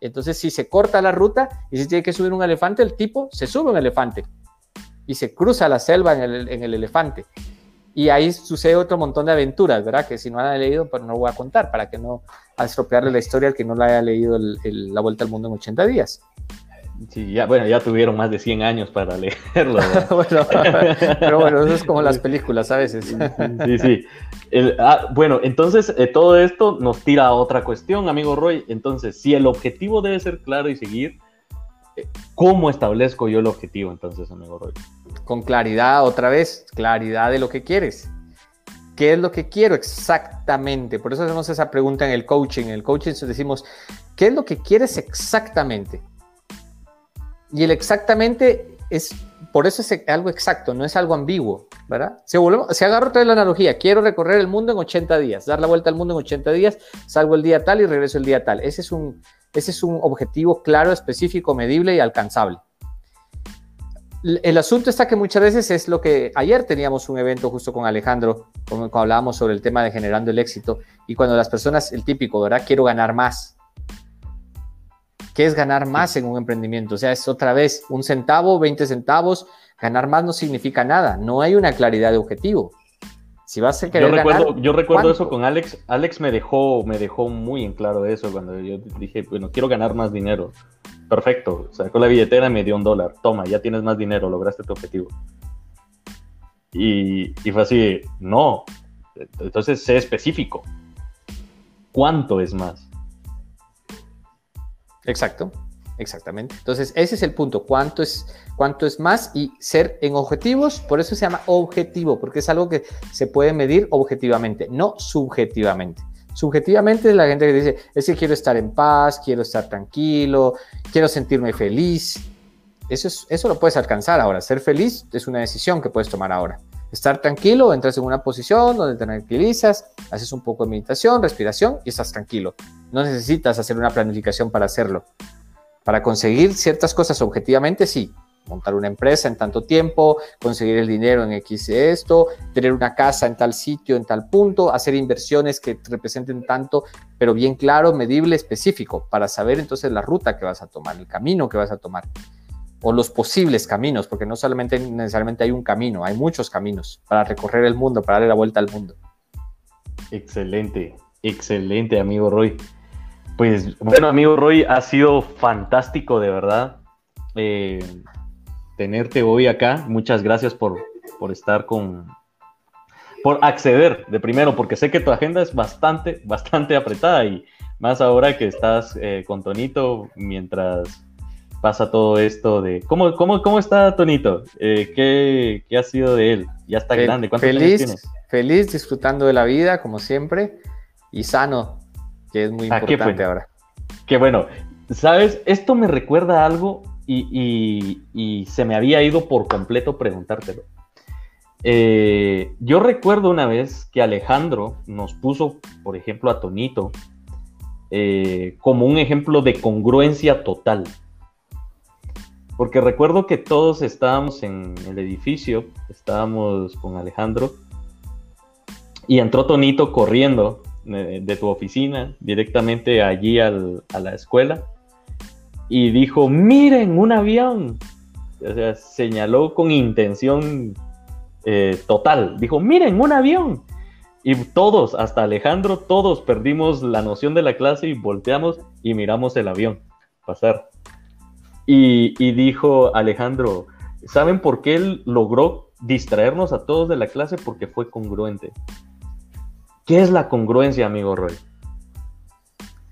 Entonces, si se corta la ruta y si tiene que subir un elefante, el tipo se sube un elefante y se cruza la selva en el, en el elefante. Y ahí sucede otro montón de aventuras, ¿verdad? Que si no han leído, pues no voy a contar para que no estropearle la historia al que no la haya leído La Vuelta al Mundo en 80 días. Sí, ya, bueno, ya tuvieron más de 100 años para leerlo. pero bueno, eso es como las películas a veces. sí, sí. Ah, bueno, entonces eh, todo esto nos tira a otra cuestión, amigo Roy. Entonces, si el objetivo debe ser claro y seguir, eh, ¿cómo establezco yo el objetivo entonces, amigo Roy? Con claridad, otra vez, claridad de lo que quieres. ¿Qué es lo que quiero exactamente? Por eso hacemos esa pregunta en el coaching. En el coaching decimos, ¿qué es lo que quieres exactamente? Y el exactamente es, por eso es algo exacto, no es algo ambiguo, ¿verdad? Si, volvemos, si agarro la analogía, quiero recorrer el mundo en 80 días, dar la vuelta al mundo en 80 días, salgo el día tal y regreso el día tal. Ese es un, ese es un objetivo claro, específico, medible y alcanzable. El asunto está que muchas veces es lo que ayer teníamos un evento justo con Alejandro, cuando hablábamos sobre el tema de generando el éxito y cuando las personas, el típico, ¿verdad? Quiero ganar más. ¿Qué es ganar más en un emprendimiento? O sea, es otra vez un centavo, 20 centavos. Ganar más no significa nada. No hay una claridad de objetivo. Si vas a querer yo recuerdo, yo recuerdo eso con Alex. Alex me dejó, me dejó muy en claro eso cuando yo dije, bueno, quiero ganar más dinero. Perfecto. Sacó la billetera y me dio un dólar. Toma, ya tienes más dinero, lograste tu objetivo. Y, y fue así, no. Entonces, sé específico. ¿Cuánto es más? Exacto, exactamente. Entonces, ese es el punto. ¿Cuánto es, cuánto es más? Y ser en objetivos, por eso se llama objetivo, porque es algo que se puede medir objetivamente, no subjetivamente. Subjetivamente es la gente que dice, es que quiero estar en paz, quiero estar tranquilo, quiero sentirme feliz. Eso, es, eso lo puedes alcanzar ahora. Ser feliz es una decisión que puedes tomar ahora. Estar tranquilo, entras en una posición donde te tranquilizas, haces un poco de meditación, respiración y estás tranquilo. No necesitas hacer una planificación para hacerlo. Para conseguir ciertas cosas objetivamente, sí. Montar una empresa en tanto tiempo, conseguir el dinero en X esto, tener una casa en tal sitio, en tal punto, hacer inversiones que representen tanto, pero bien claro, medible, específico, para saber entonces la ruta que vas a tomar, el camino que vas a tomar, o los posibles caminos, porque no solamente necesariamente hay un camino, hay muchos caminos para recorrer el mundo, para darle la vuelta al mundo. Excelente, excelente, amigo Roy. Pues bueno, amigo Roy, ha sido fantástico de verdad eh, tenerte hoy acá. Muchas gracias por, por estar con, por acceder de primero, porque sé que tu agenda es bastante, bastante apretada y más ahora que estás eh, con Tonito mientras pasa todo esto de... ¿Cómo, cómo, cómo está Tonito? Eh, ¿qué, ¿qué, ha sido de él? Ya está grande. ¿Cuántos feliz, años tiene? Feliz, disfrutando de la vida, como siempre, y sano que es muy ah, importante ahora. Qué bueno. ¿Sabes? Esto me recuerda algo y, se me había ido por completo preguntártelo. Eh, yo recuerdo una vez que Alejandro nos puso, por ejemplo, a Tonito eh, como un ejemplo de congruencia total. Porque recuerdo que todos estábamos en el edificio, estábamos con Alejandro, y entró Tonito corriendo de, tu oficina directamente allí a la escuela y dijo, miren, un avión. O sea, señaló con intención eh, total. Dijo, miren, un avión. Y todos, hasta Alejandro, todos perdimos la noción de la clase y volteamos y miramos el avión pasar. Y, y dijo Alejandro, ¿saben por qué él logró distraernos a todos de la clase? Porque fue congruente. ¿Qué es la congruencia, amigo Roy?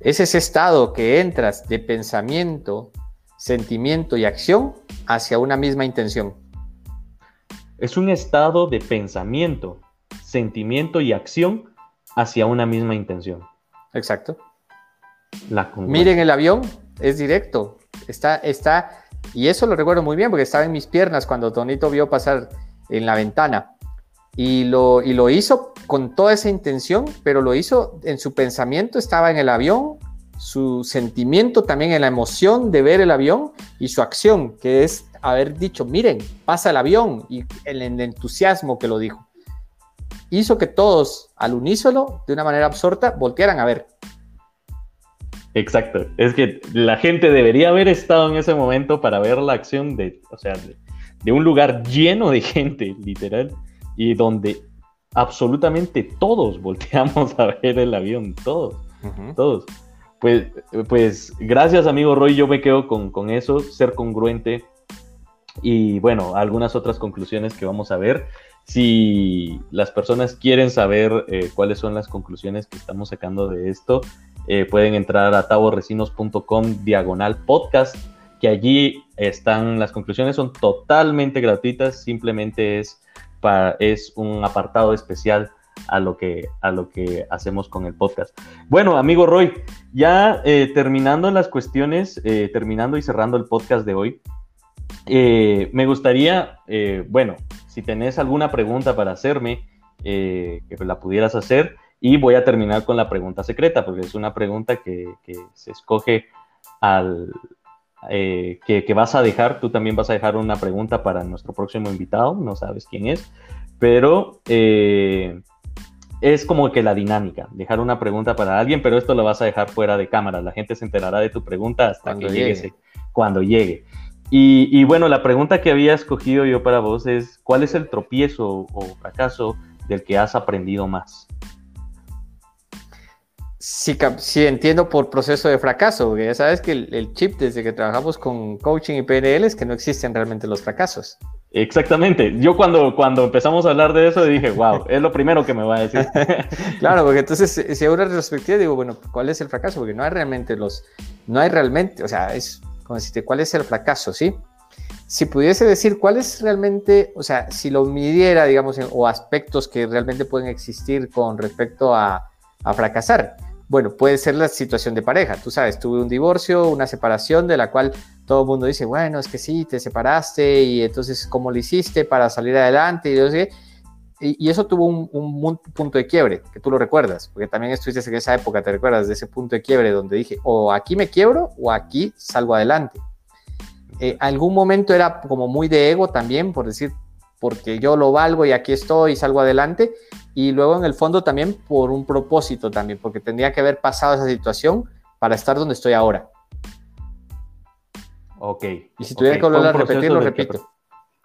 Es ese estado que entras de pensamiento, sentimiento y acción hacia una misma intención. Es un estado de pensamiento, sentimiento y acción hacia una misma intención. Exacto. La Miren el avión, es directo. Está, está, y eso lo recuerdo muy bien porque estaba en mis piernas cuando Tonito vio pasar en la ventana. Y lo, y lo hizo con toda esa intención, pero lo hizo en su pensamiento, estaba en el avión, su sentimiento también en la emoción de ver el avión y su acción, que es haber dicho, miren, pasa el avión y el, entusiasmo que lo dijo. Hizo que todos al unísono, de una manera absorta, voltearan a ver. Exacto. Es que la gente debería haber estado en ese momento para ver la acción de, o sea, de, un lugar lleno de gente, literal, y donde absolutamente todos volteamos a ver el avión, todos, todos. Pues, pues gracias, amigo Roy, yo me quedo con, con eso, ser congruente y bueno, algunas otras conclusiones que vamos a ver. Si las personas quieren saber eh, cuáles son las conclusiones que estamos sacando de esto, eh, pueden entrar a taborrecinos.com diagonal podcast, que allí están las conclusiones, son totalmente gratuitas, simplemente es, es un apartado especial a lo, que, a lo que hacemos con el podcast. Bueno, amigo Roy, ya eh, terminando las cuestiones, terminando y cerrando el podcast de hoy, me gustaría, bueno, si tenés alguna pregunta para hacerme, eh, que la pudieras hacer. Y voy a terminar con la pregunta secreta, porque es una pregunta que, se escoge al... Eh, que, vas a dejar, tú también vas a dejar una pregunta para nuestro próximo invitado, no sabes quién es, pero eh, es como que la dinámica, dejar una pregunta para alguien, pero esto lo vas a dejar fuera de cámara, la gente se enterará de tu pregunta hasta que llegue, cuando llegue. Y, bueno, la pregunta que había escogido yo para vos es, ¿cuál es el tropiezo o fracaso del que has aprendido más? Sí, entiendo por proceso de fracaso, porque ya sabes que el, chip desde que trabajamos con coaching y PNL es que no existen realmente los fracasos. Exactamente. Yo cuando, cuando empezamos a hablar de eso dije, wow, es lo primero que me va a decir. claro, porque entonces si hago una retrospectiva digo, bueno, ¿cuál es el fracaso? Porque no hay realmente los, no hay realmente, o sea, es ¿cuál es el fracaso? ¿Sí? Si pudiese decir cuál es realmente, o sea, si lo midiera, digamos, o aspectos que realmente pueden existir con respecto a, fracasar. Bueno, puede ser la situación de pareja. Tú sabes, tuve un divorcio, una separación de la cual todo el mundo dice, bueno, es que sí, te separaste y entonces, ¿cómo lo hiciste para salir adelante? Y yo sé, y, eso tuvo un, punto de quiebre, que tú lo recuerdas, porque también estuviste en esa época, te recuerdas de ese punto de quiebre donde dije, o aquí me quiebro o aquí salgo adelante. Eh, algún momento era como muy de ego también, por decir, porque yo lo valgo y aquí estoy y salgo adelante, y luego en el fondo también por un propósito también, porque tendría que haber pasado esa situación para estar donde estoy ahora. Ok. Y si tuviera que volver a repetir, lo repito.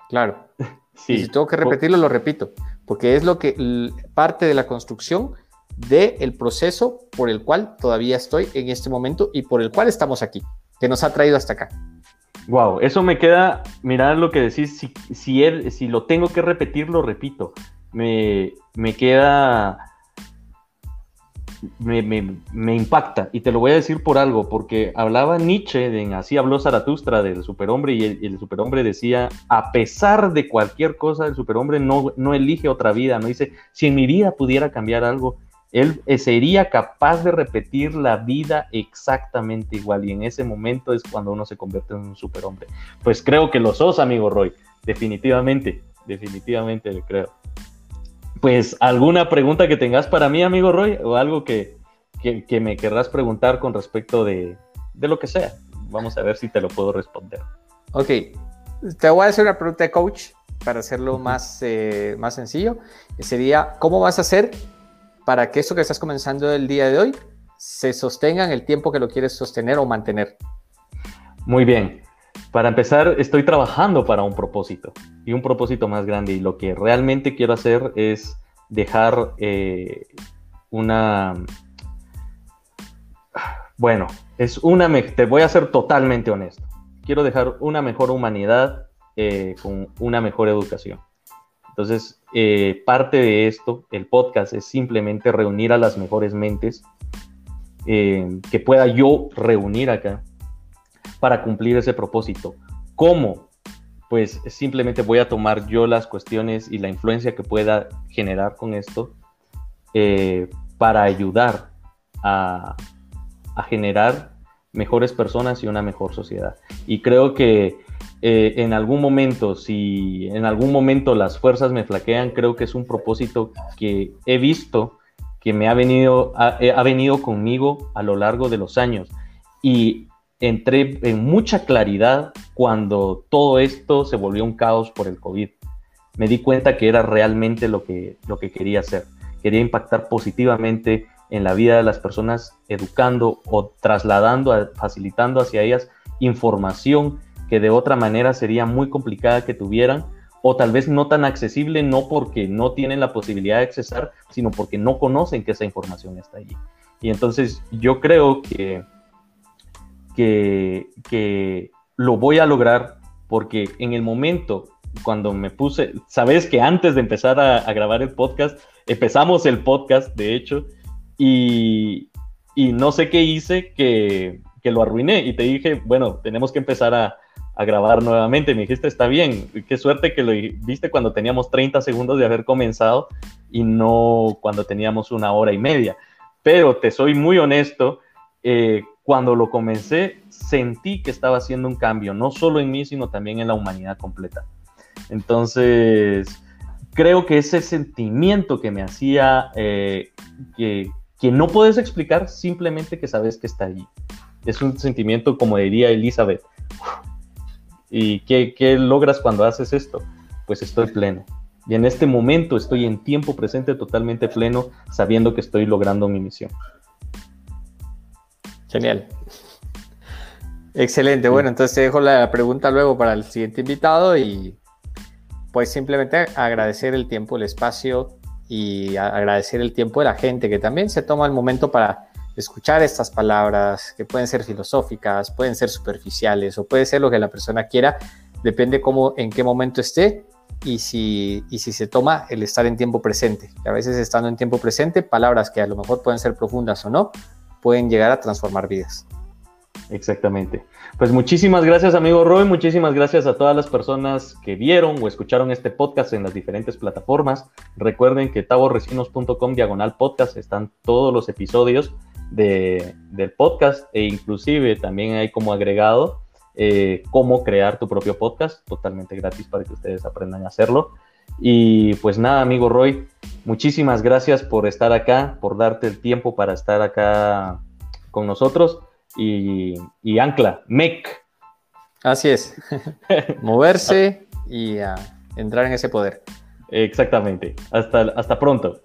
Claro. Sí. Y si tengo que repetirlo, lo repito porque es lo que parte de la construcción del proceso por el cual todavía estoy en este momento y por el cual estamos aquí, que nos ha traído hasta acá. Wow, eso me queda, mirar lo que decís, si, si, él, si lo tengo que repetir, lo repito. Me, me queda me, impacta. Y te lo voy a decir por algo, porque hablaba Nietzsche, de, así habló Zaratustra del superhombre y el, superhombre decía, a pesar de cualquier cosa, el superhombre no, no elige otra vida, no dice, si en mi vida pudiera cambiar algo, él eh, sería capaz de repetir la vida exactamente igual y en ese momento es cuando uno se convierte en un superhombre. Pues creo que lo sos, amigo Roy, definitivamente, definitivamente le creo pues alguna pregunta que tengas para mí, amigo Roy, o algo que, me querrás preguntar con respecto de, lo que sea. Vamos a ver si te lo puedo responder. Ok, te voy a hacer una pregunta de coach para hacerlo más, eh, más sencillo. Sería, ¿cómo vas a hacer para que esto que estás comenzando el día de hoy se sostenga en el tiempo que lo quieres sostener o mantener? Muy bien. Para empezar, estoy trabajando para un propósito y un propósito más grande. Y lo que realmente quiero hacer es dejar eh, una... Bueno, es una... Te voy a ser totalmente honesto. Quiero dejar una mejor humanidad eh, con una mejor educación. Entonces, eh, parte de esto, el podcast, es simplemente reunir a las mejores mentes que pueda yo reunir acá para cumplir ese propósito. ¿Cómo? Pues simplemente voy a tomar yo las cuestiones y la influencia que pueda generar con esto eh, para ayudar a, generar mejores personas y una mejor sociedad. Y creo que eh, en algún momento, si en algún momento las fuerzas me flaquean, creo que es un propósito que he visto que me ha venido, ha, ha venido conmigo a lo largo de los años. Y entré en mucha claridad cuando todo esto se volvió un caos por el COVID. Me di cuenta que era realmente lo que, lo que quería hacer. Quería impactar positivamente en la vida de las personas, educando o trasladando, facilitando hacia ellas información que de otra manera sería muy complicada que tuvieran o tal vez no tan accesible, no porque no tienen la posibilidad de accesar, sino porque no conocen que esa información está allí. Y entonces yo creo que, que, que lo voy a lograr porque en el momento cuando me puse, sabes que antes de empezar a, grabar el podcast, empezamos el podcast, de hecho, y, y no sé qué hice que, que, lo arruiné y te dije, bueno, tenemos que empezar a, a grabar nuevamente. Me dijiste, está bien, qué suerte que lo viste cuando teníamos 30 segundos de haber comenzado y no cuando teníamos una hora y media. Pero te soy muy honesto, eh, cuando lo comencé sentí que estaba haciendo un cambio, no solo en mí, sino también en la humanidad completa. Entonces, creo que ese sentimiento que me hacía, eh, que, que no puedes explicar, simplemente que sabes que está allí. Es un sentimiento, como diría Elizabeth, ¿Y qué, logras cuando haces esto? Pues estoy pleno. Y en este momento estoy en tiempo presente totalmente pleno, sabiendo que estoy logrando mi misión. Genial. Excelente. Bueno, entonces te dejo la pregunta luego para el siguiente invitado y pues simplemente agradecer el tiempo, el espacio y agradecer el tiempo de la gente que también se toma el momento para escuchar estas palabras que pueden ser filosóficas, pueden ser superficiales o puede ser lo que la persona quiera, depende cómo, en qué momento esté y si, y si se toma el estar en tiempo presente. a veces estando en tiempo presente, palabras que a lo mejor pueden ser profundas o no, pueden llegar a transformar vidas. Exactamente. Pues muchísimas gracias, amigo Roy. Muchísimas gracias a todas las personas que vieron o escucharon este podcast en las diferentes plataformas. Recuerden que taborrecinos.com diagonal podcast están todos los episodios de, del podcast e inclusive también hay como agregado eh, cómo crear tu propio podcast totalmente gratis para que ustedes aprendan a hacerlo. Y pues nada, amigo Roy, muchísimas gracias por estar acá, por darte el tiempo para estar acá con nosotros. Y, y Ancla, MEC. Así es, moverse y entrar en ese poder. Exactamente. Hasta, hasta pronto.